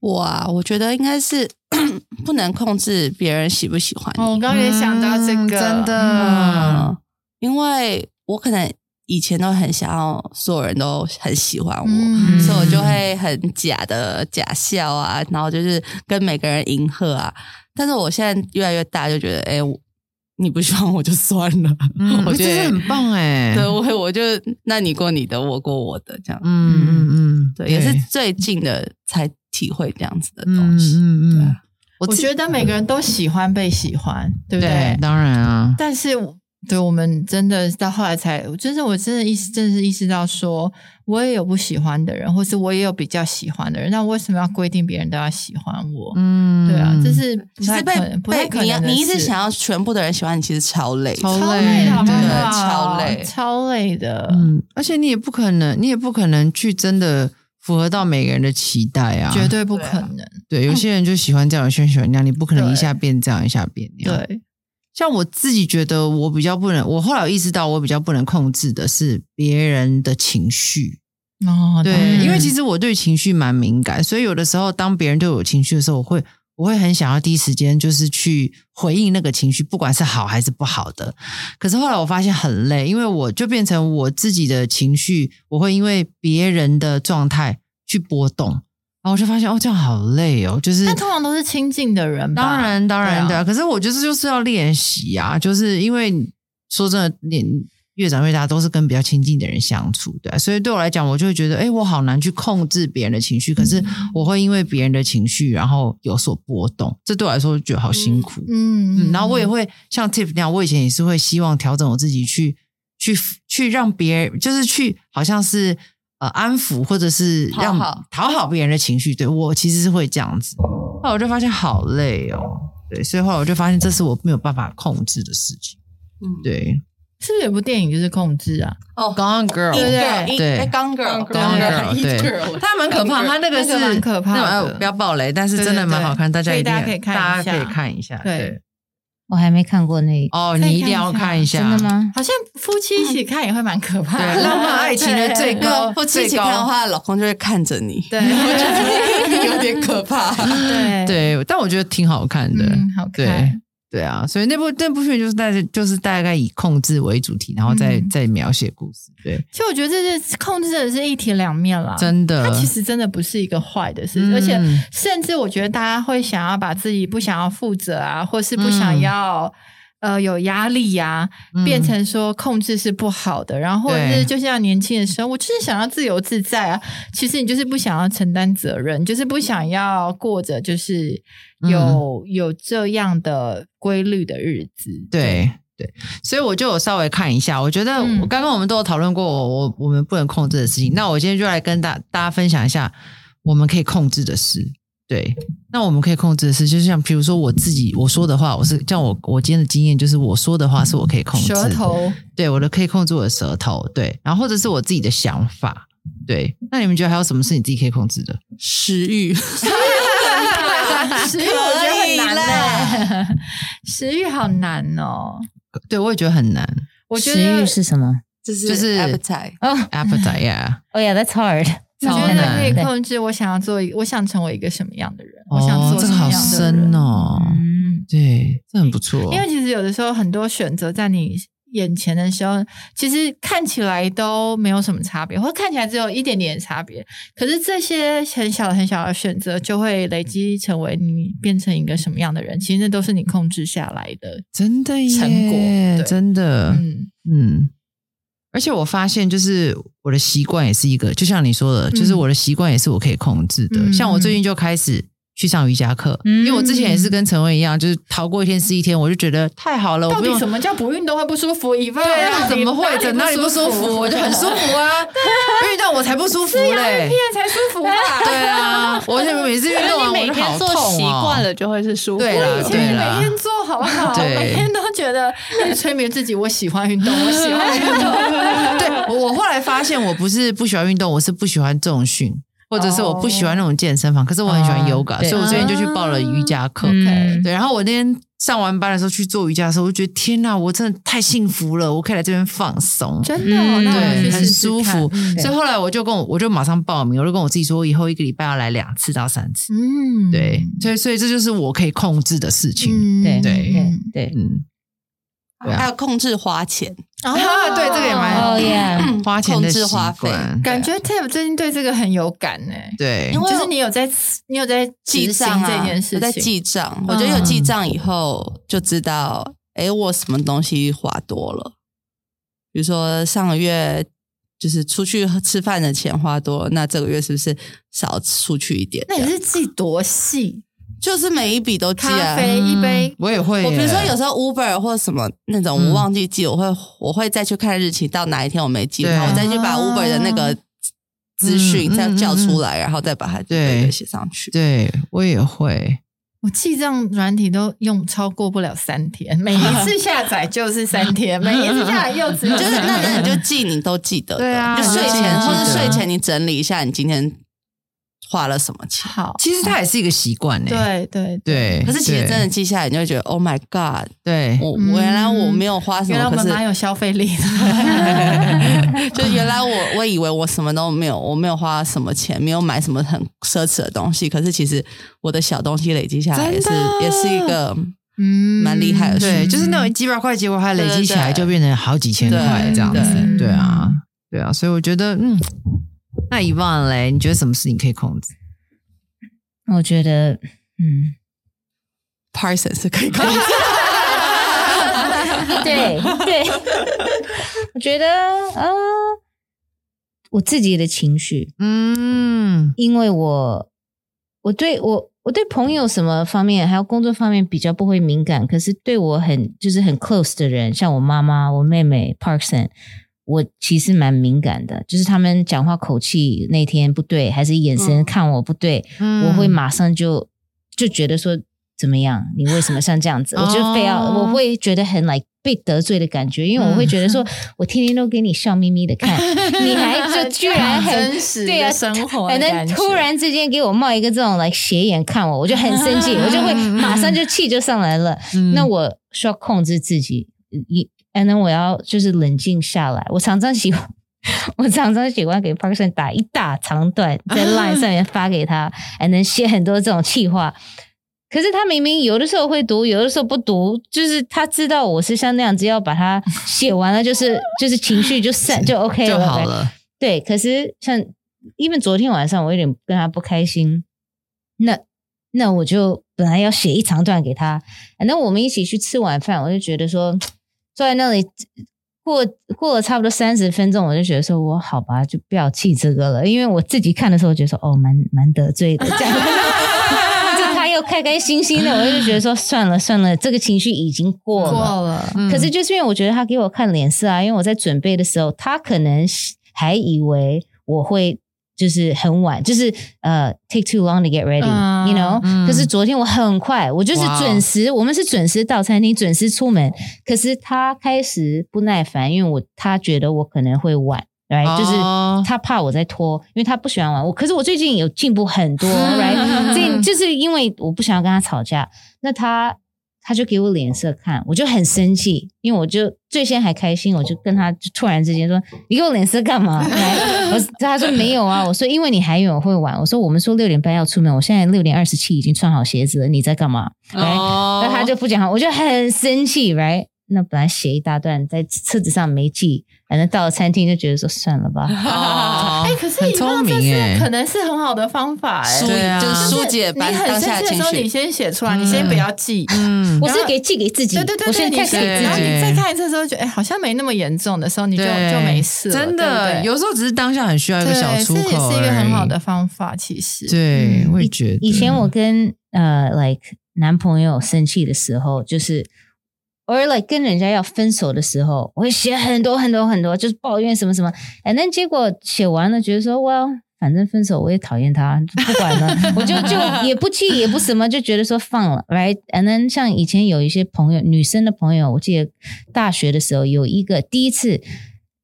Speaker 4: 我啊，我觉得应该是 [COUGHS] 不能控制别人喜不喜欢你。
Speaker 3: 哦，我刚刚也想到这个，
Speaker 2: 嗯真的，
Speaker 4: 嗯，因为我可能以前都很想要所有人都很喜欢我，
Speaker 3: 嗯。
Speaker 4: 所以我就会很假的假笑啊，然后就是跟每个人迎合啊。但是我现在越来越大，就觉得，哎、我你不喜欢我就算了，
Speaker 2: 嗯，[LAUGHS]
Speaker 4: 我觉得
Speaker 2: 很棒哎，[LAUGHS]
Speaker 4: 对，我我就那你过你的，我过我的，这样，
Speaker 2: 嗯嗯嗯，
Speaker 4: 对，也是最近的才体会这样子的东西。
Speaker 2: 嗯嗯嗯。
Speaker 4: 对啊，
Speaker 3: 我觉得每个人都喜欢被喜欢，对不
Speaker 2: 对？
Speaker 3: 对，？
Speaker 2: 当然啊，
Speaker 3: 但是对我们真的到后来才，真是我真的意识，真的是意识到说，我也有不喜欢的人，或是我也有比较喜欢的人，那为什么要规定别人都要喜欢我？
Speaker 2: 嗯
Speaker 3: 对啊，这是不太
Speaker 4: 其实被
Speaker 3: 可能，不太
Speaker 4: 被
Speaker 3: 可能的
Speaker 4: 你你一直想要全部的人喜欢你，其实超累的，
Speaker 2: 超
Speaker 3: 超
Speaker 2: 累
Speaker 3: 累的，
Speaker 2: 对
Speaker 4: 超累
Speaker 3: 超累的。
Speaker 2: 嗯，而且你也不可能，你也不可能去真的符合到每个人的期待啊，
Speaker 3: 绝对不可能。
Speaker 2: 对，有些人就喜欢这样，有些人喜欢那样，你不可能一下变这样，一下变那样。，
Speaker 3: 对，
Speaker 2: 像我自己觉得，我比较不能，我后来有意识到，我比较不能控制的是别人的情绪。
Speaker 3: 哦，
Speaker 2: 对，
Speaker 3: 懂
Speaker 2: 因为其实我对情绪蛮敏感，所以有的时候当别人对我有情绪的时候，我会我会很想要第一时间就是去回应那个情绪，不管是好还是不好的。可是后来我发现很累，因为我就变成我自己的情绪，我会因为别人的状态去波动，然后我就发现哦，这样好累哦，就是
Speaker 3: 但通常都是亲近的人吧，
Speaker 2: 当然，当然
Speaker 3: 对啊
Speaker 2: 的。可是我觉得就是要练习啊，就是因为说真的，年越长越大，都是跟比较亲近的人相处，对啊、所以对我来讲，我就会觉得，哎，我好难去控制别人的情绪。可是我会因为别人的情绪，然后有所波动，这对我来说觉得好辛苦。
Speaker 3: 嗯
Speaker 2: 嗯，然后我也会像 Tiff 那样，我以前也是会希望调整我自己去，去去让别人，就是去好像是呃安抚或者是让
Speaker 4: 讨好
Speaker 2: 讨好别人的情绪。对我其实是会这样子，后来我就发现好累哦，对，所以后来我就发现这是我没有办法控制的事情。
Speaker 4: 嗯，
Speaker 2: 对
Speaker 3: 是不是有部电影就是控制啊？
Speaker 4: 哦
Speaker 2: ，Gone Girl，
Speaker 3: 对对
Speaker 2: 对
Speaker 4: 哎，Gone
Speaker 2: Girl，Gone Girl，[LAUGHS] 对
Speaker 4: Girl
Speaker 2: 他蛮可怕，他那个是
Speaker 3: 那个蛮可怕的
Speaker 2: 那个不要暴雷，但是真的蛮好看，大家一定
Speaker 3: 大家可以看一下
Speaker 2: 大家可以看一下。
Speaker 3: 对
Speaker 1: 我还没看过那个，
Speaker 2: 哦，你一定要看一下，
Speaker 1: 真的？吗？
Speaker 3: 好像夫妻一起看也会蛮可怕的，
Speaker 2: 对，浪漫爱情的最高，
Speaker 4: 或自己看的话，老公就会看着你，
Speaker 3: 对
Speaker 4: 我觉得有点可怕。[LAUGHS]
Speaker 3: 对
Speaker 2: 对，但我觉得挺好看的，
Speaker 3: 嗯，好
Speaker 2: 对
Speaker 3: 看。
Speaker 2: 对啊，所以那部那部剧就是大概就是大概以控制为主题，然后再、
Speaker 3: 嗯。
Speaker 2: 再描写故事，对，
Speaker 3: 其实我觉得这是控制的是一体两面啦，
Speaker 2: 真的，
Speaker 3: 它其实真的不是一个坏的事情，
Speaker 2: 嗯。
Speaker 3: 而且甚至我觉得大家会想要把自己不想要负责啊，或是不想要、呃有压力呀、
Speaker 2: 嗯。
Speaker 3: 变成说控制是不好的，然后或者是就像年轻的时候，我就是想要自由自在啊，其实你就是不想要承担责任，就是不想要过着就是有、有这样的规律的日子，
Speaker 2: 对对，所以我就有稍微看一下，我觉得刚刚我们都有讨论过我我我们不能控制的事情，那我今天就来跟大大家分享一下我们可以控制的事。对，那我们可以控制的是，就像比如说我自己我说的话，我是像我我今天的经验就是我说的话是我可以控制的，
Speaker 3: 舌头。
Speaker 2: 对，我的可以控制我的舌头，对，然后或者是我自己的想法，对。那你们觉得还有什么是你自己可以控制的？
Speaker 4: 食欲，[LAUGHS]
Speaker 3: 食欲我觉得很难呢、食欲好难哦。
Speaker 2: 对我也觉得很难。
Speaker 3: 我觉得食
Speaker 1: 欲是什么？
Speaker 4: 就是
Speaker 2: 就是
Speaker 4: appetite。
Speaker 1: 哦
Speaker 2: appetite yeah，
Speaker 1: 哦呀，That's hard。
Speaker 3: 我觉
Speaker 2: 超
Speaker 3: 得可以控制我想要做一，我想成为一个什么样的人，我想
Speaker 2: 哦，
Speaker 3: 做
Speaker 2: 这个好
Speaker 3: 什么样的
Speaker 2: 深
Speaker 3: 人。
Speaker 2: 哦。
Speaker 3: 嗯，
Speaker 2: 对，这很不错。
Speaker 3: 因为其实有的时候很多选择在你眼前的时候，其实看起来都没有什么差别，或者看起来只有一点点差别。可是这些很小很小的选择，就会累积成为你变成一个什么样的人。其实那都是你控制下来的。
Speaker 2: 真的耶，
Speaker 3: 成果
Speaker 2: 真的，
Speaker 3: 嗯，
Speaker 2: 嗯。而且我发现，就是我的习惯也是一个，就像你说的，就是我的习惯也是我可以控制的。
Speaker 3: 嗯
Speaker 2: 像我最近就开始去上瑜伽课，
Speaker 1: 嗯
Speaker 2: 因为我之前也是跟陈文一样，就是逃过一天是一天，我就觉得太好了，我
Speaker 3: 到底什么叫不运动会不舒服？以外
Speaker 2: 对啊，怎么会？怎哪里不舒服？我就很舒服 [LAUGHS] 啊！运动我才不舒服嘞！
Speaker 3: 片才舒服啊？
Speaker 2: 对啊，我就每次运动我就好
Speaker 5: 天做习惯了就会是舒服。
Speaker 2: 对啦
Speaker 3: 我以前每天做好不好？
Speaker 2: 对
Speaker 3: 每天都觉得一直催眠自己，我喜欢运动，我喜欢运动。[LAUGHS]
Speaker 2: 对我我后来发现，我不是不喜欢运动，我是不喜欢重训，或者是我不喜欢那种健身房。可是我很喜欢
Speaker 1: 哦
Speaker 2: yoga，、
Speaker 1: 对
Speaker 2: 所以我最近就去报了瑜伽课。
Speaker 1: 嗯
Speaker 2: 对，然后我那天上完班的时候去做瑜伽的时候，我就觉得天哪，我真的太幸福了，我可以来这边放松。
Speaker 3: 真的
Speaker 2: 对，很舒服，
Speaker 3: 嗯
Speaker 2: 所以后来我就跟我我就马上报名，我就跟我自己说，我以后一个礼拜要来两次到三次。
Speaker 3: 嗯，
Speaker 2: 对，所以所以这就是我可以控制的事情。
Speaker 3: 嗯
Speaker 1: 对
Speaker 2: 对
Speaker 1: 对对。
Speaker 2: 嗯，对啊。
Speaker 4: 还有控制花钱，
Speaker 3: 啊 [LAUGHS]
Speaker 2: 对这个也蛮
Speaker 1: 哦耶，
Speaker 2: 花钱的习
Speaker 4: 控制花费。
Speaker 2: 惯，
Speaker 3: 感觉 Tab 最近对这个很有感呢，
Speaker 2: 对，
Speaker 4: 因为
Speaker 3: 就是你有在你有在
Speaker 4: 记
Speaker 3: 执行
Speaker 4: 账啊，
Speaker 3: 这件事
Speaker 4: 我在
Speaker 3: 情，
Speaker 4: 记账。我觉得有记账以后就知道，哎，我什么东西花多了。比如说上个月就是出去吃饭的钱花多了，那这个月是不是少出去一点？
Speaker 3: 那你是记多细？
Speaker 4: 就是每一笔都记啊。
Speaker 3: 咖啡一杯，
Speaker 2: 我也会耶。
Speaker 4: 我比如说有时候 Uber 或什么那种
Speaker 2: 嗯。
Speaker 4: 我忘记记，我会我会再去看日期，到哪一天我没记，
Speaker 2: 对。
Speaker 4: 然后我再去把 Uber 的那个资讯
Speaker 2: 嗯
Speaker 4: 再
Speaker 2: 嗯
Speaker 4: 叫出来，然后再把它
Speaker 2: 对
Speaker 4: 写上去。
Speaker 2: 对我也会，
Speaker 3: 我记账软体都用超过不了三天，每一次下载就是三天，[LAUGHS] 每一次下载又只有
Speaker 4: 就是那那你就记你都记得的，
Speaker 2: 对啊
Speaker 4: 就睡前
Speaker 2: 记得
Speaker 4: 或者睡前你整理一下你今天花了什么钱。
Speaker 3: 好，
Speaker 2: 其实它也是一个习惯呢。
Speaker 3: 对对
Speaker 2: 对，
Speaker 4: 可是其实真的记下来，你就会觉得 Oh my God，
Speaker 2: 对，
Speaker 4: 我
Speaker 3: 嗯
Speaker 4: 我原来我没有花什么，可是
Speaker 3: 原来我们蛮有消费力的。[LAUGHS]
Speaker 4: 就原来我我以为我什么都没有，我没有花什么钱，没有买什么很奢侈的东西，可是其实我的小东西累积下来也是也是一个
Speaker 3: 嗯
Speaker 4: 蛮厉害的
Speaker 2: 对，
Speaker 4: 事
Speaker 2: 就是那种几百块，结果它累积起来就变成好几千块
Speaker 4: 对
Speaker 2: 这样子。
Speaker 3: 对。
Speaker 2: 对啊，对啊，所以我觉得，嗯，那一万嘞，你觉得什么事情可以控制？
Speaker 1: 我觉得，嗯
Speaker 4: ，Parson 是可以控制。[LAUGHS]
Speaker 1: 对对，我觉得呃，我自己的情绪，
Speaker 2: 嗯，
Speaker 1: 因为我我对我我对朋友什么方面还有工作方面比较不会敏感，可是对我很就是很 close 的人，像我妈妈、我妹妹 Parkson，我其实蛮敏感的，就是他们讲话口气那天不对，还是眼神
Speaker 4: 嗯
Speaker 1: 看我不对，
Speaker 2: 嗯
Speaker 1: 我会马上就就觉得说怎么样？你为什么像这样子？我就非要，
Speaker 2: 哦
Speaker 1: 我会觉得很 like 被得罪的感觉，因为我会觉得说，我天天都给你笑眯眯的看，[LAUGHS] 你还就居然很
Speaker 3: 真实
Speaker 1: 对啊
Speaker 3: 生活的
Speaker 1: 反正，突然之间给我冒一个这种来斜眼看我，我就很生气，我就会马上就气就上来了。
Speaker 2: 嗯
Speaker 1: 那我需要控制自己，一，然后我要就是冷静下来。我常常喜欢，[LAUGHS] 我常常喜欢给 Parkson 打一大长段在 Line 上面发给他，还能写很多这种气话。可是他明明有的时候会读，有的时候不读，就是他知道我是像那样子，要把它写完了，就是 [LAUGHS] 就是情绪就散就 OK
Speaker 2: 就
Speaker 1: 了，
Speaker 2: 好了。
Speaker 1: 对，可是像因为昨天晚上我有点跟他不开心，那那我就本来要写一长段给他，那我们一起去吃晚饭，我就觉得说坐在那里过过了差不多三十分钟，我就觉得说我好吧，就不要气这个了，因为我自己看的时候觉得说哦，蛮蛮得罪的这样。[LAUGHS] 就他又开开心心的，我就觉得说算了算了，这个情绪已经过了。
Speaker 3: 过了，
Speaker 2: 嗯
Speaker 1: 可是就是因为我觉得他给我看脸色啊，因为我在准备的时候，他可能还以为我会就是很晚，就是呃 take too long to get ready，you、
Speaker 3: 嗯
Speaker 1: know、
Speaker 2: 嗯
Speaker 1: 可是昨天我很快，我就是准时，我们是准时到餐厅，准时出门。可是他开始不耐烦，因为我他觉得我可能会晚。right？、就是
Speaker 2: 哦
Speaker 1: 他怕我在拖，因为他不喜欢玩我。可是我最近有进步很多，[LAUGHS] right？这就是因为我不想要跟他吵架，那他他就给我脸色看，我就很生气，因为我就最先还开心，我就跟他就突然之间说：“你给我脸色干嘛？” [LAUGHS] 来，我他说没有啊，我说因为你还以为我会晚，我说我们说六点半要出门，我现在六点二十七已经穿好鞋子了，你在干嘛？来，
Speaker 2: 哦
Speaker 1: 那他就不讲话，我就很生气，right？那本来写一大段在车子上没记，反正到了餐厅就觉得说算了吧。[LAUGHS]
Speaker 2: 哦
Speaker 3: 哎、可是
Speaker 2: 很
Speaker 3: 你知道是，可能是很好的方法
Speaker 2: 对啊
Speaker 4: 就是疏解当
Speaker 3: 很
Speaker 4: 当下的情
Speaker 3: 生气的时候，你。先写出来，你先不要记。
Speaker 2: 嗯
Speaker 1: 我是给寄给自己，
Speaker 3: 对对对对，
Speaker 1: 我先看给自己。
Speaker 3: 然后你再看一次的时候，觉得哎，好像没那么严重的时候，你就
Speaker 2: 对
Speaker 3: 就没事了。
Speaker 2: 真的，有时候只是当下很需要一个小
Speaker 3: 对，
Speaker 2: 出
Speaker 3: 这也，是一个很好的。方法。其实，
Speaker 2: 对，
Speaker 3: 嗯
Speaker 2: 我也觉得。
Speaker 1: 以前我跟呃，like 男朋友生气的时候，就是偶尔 like 跟人家要分手的时候，我会写很多很多很多，就是抱怨什么什么，哎，那结果写完了，觉得说，well，反正分手我也讨厌他，不管了，我就就 [LAUGHS] 也不气也不什么，就觉得说放了，right？And then 像以前有一些朋友，女生的朋友，我记得大学的时候有一个第一次，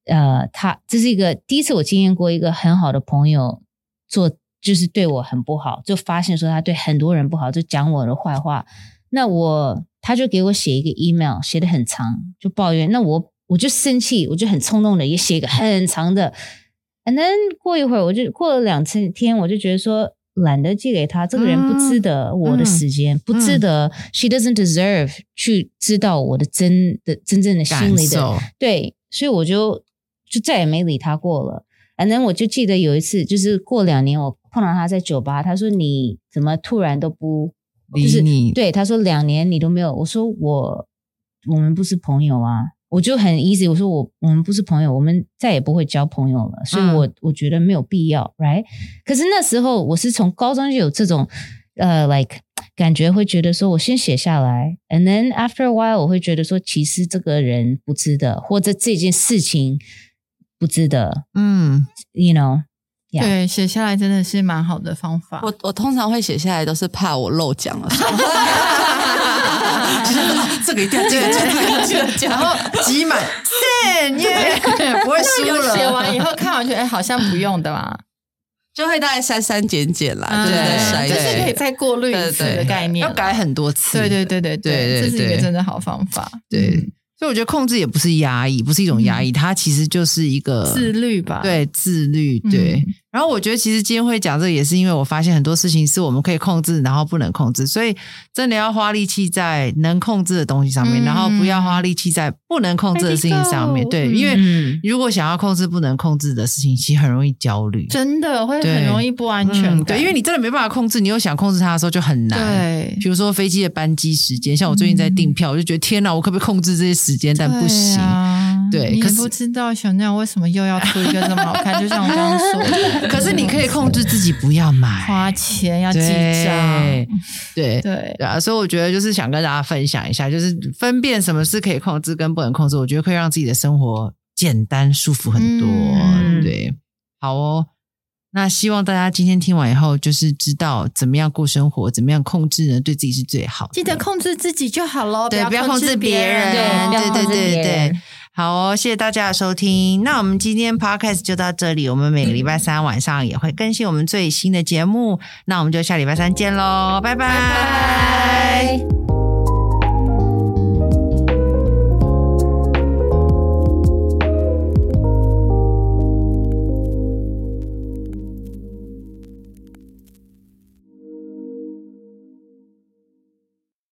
Speaker 1: 呃，他这是一个第一次我经验过一个很好的朋友做，就是对我很不好，就发现说他对很多人不好，就讲我的坏话。那我他就给我写一个 email，写的很长，就抱怨。那我我就生气，我就很冲动的也写一个很长的。And then 过一会儿，我就过了两三天，我就觉得说懒得寄给他，这个人不值得我的时间，不值得。She doesn't deserve 去知道我的真的真正的心
Speaker 2: 感
Speaker 1: 里的，对，所以我就就再也没理他过了。反正我就记得有一次，就是过两年，我碰到他在酒吧，他说：“你怎么突然都不就是
Speaker 2: 你
Speaker 1: 对，他说两年你都没有。我说我我们不是朋友啊，我就很 easy。我说我我们不是朋友，我们再也不会交朋友了。所以我、我觉得没有必要，right？可是那时候我是从高中就有这种呃，like 感觉会觉得说，我先写下来，and then after a while，我会觉得说，其实这个人不值得，或者这件事情不值得
Speaker 2: 嗯
Speaker 1: ，，you know。Yeah
Speaker 3: 对，写下来真的是蛮好的方法。
Speaker 4: 我我通常会写下来，都是怕我漏讲了 [LAUGHS] 这个一定要记得讲，这个一定要记得讲。
Speaker 2: 然后集满 ten 耶，不会输
Speaker 3: 了 [LAUGHS] 写。完以后看完觉得哎，好像不用的嘛，[LAUGHS]
Speaker 4: 就会大概删删减减啦，就是在筛
Speaker 3: 嗯就是可以。再过滤一次
Speaker 4: 对对
Speaker 3: 的概念啦，
Speaker 2: 要改很多次，
Speaker 3: 对对对对
Speaker 2: 对对
Speaker 3: 这是一
Speaker 2: 对
Speaker 3: 个真的好方法。
Speaker 2: 对
Speaker 3: 嗯
Speaker 2: 所以我觉得控制也不是压抑，不是一种压抑，它其实就是一个
Speaker 3: 自律吧，
Speaker 2: 对自律，对。
Speaker 3: 嗯
Speaker 2: 然后我觉得其实今天会讲这个，也是因为我发现很多事情是我们可以控制，然后不能控制，所以真的要花力气在能控制的东西上面，
Speaker 3: 嗯
Speaker 2: 然后不要花力气在不能控制的事情上面。对，
Speaker 3: 嗯
Speaker 2: 因为
Speaker 1: 嗯
Speaker 2: 如果想要控制不能控制的事情，其实很容易焦虑。
Speaker 3: 真的会很容易不安全感。
Speaker 2: 嗯对，因为你真的没办法控制，你又想控制它的时候就很难。。
Speaker 3: 对
Speaker 2: 比如说飞机的班机时间，像我最近在订票，我就觉得天哪，我可不可以控制这些时间？但不行。
Speaker 3: 你不知道小奈为什么又要出一个这么好看，就像我刚刚说的，[LAUGHS]
Speaker 2: 可是你可以控制自己不要买，
Speaker 3: 花钱要记
Speaker 2: 对
Speaker 3: 账，
Speaker 2: 对 [LAUGHS]
Speaker 3: 对
Speaker 2: 对啊，所以我觉得就是想跟大家分享一下，就是分辨什么是可以控制跟不能控制，我觉得可以让自己的生活简单舒服很多。
Speaker 3: 嗯
Speaker 2: 对，好哦。那希望大家今天听完以后，就是知道怎么样过生活，怎么样控制呢，对自己是最好的。
Speaker 3: 记得控制自己就好喽，
Speaker 2: 对，不要控制别人，
Speaker 1: 对
Speaker 2: 对对对。好哦，谢谢大家的收听。那我们今天 podcast 就到这里，我们每个礼拜三晚上也会更新我们最新的节目。那我们就下礼拜三见喽，拜拜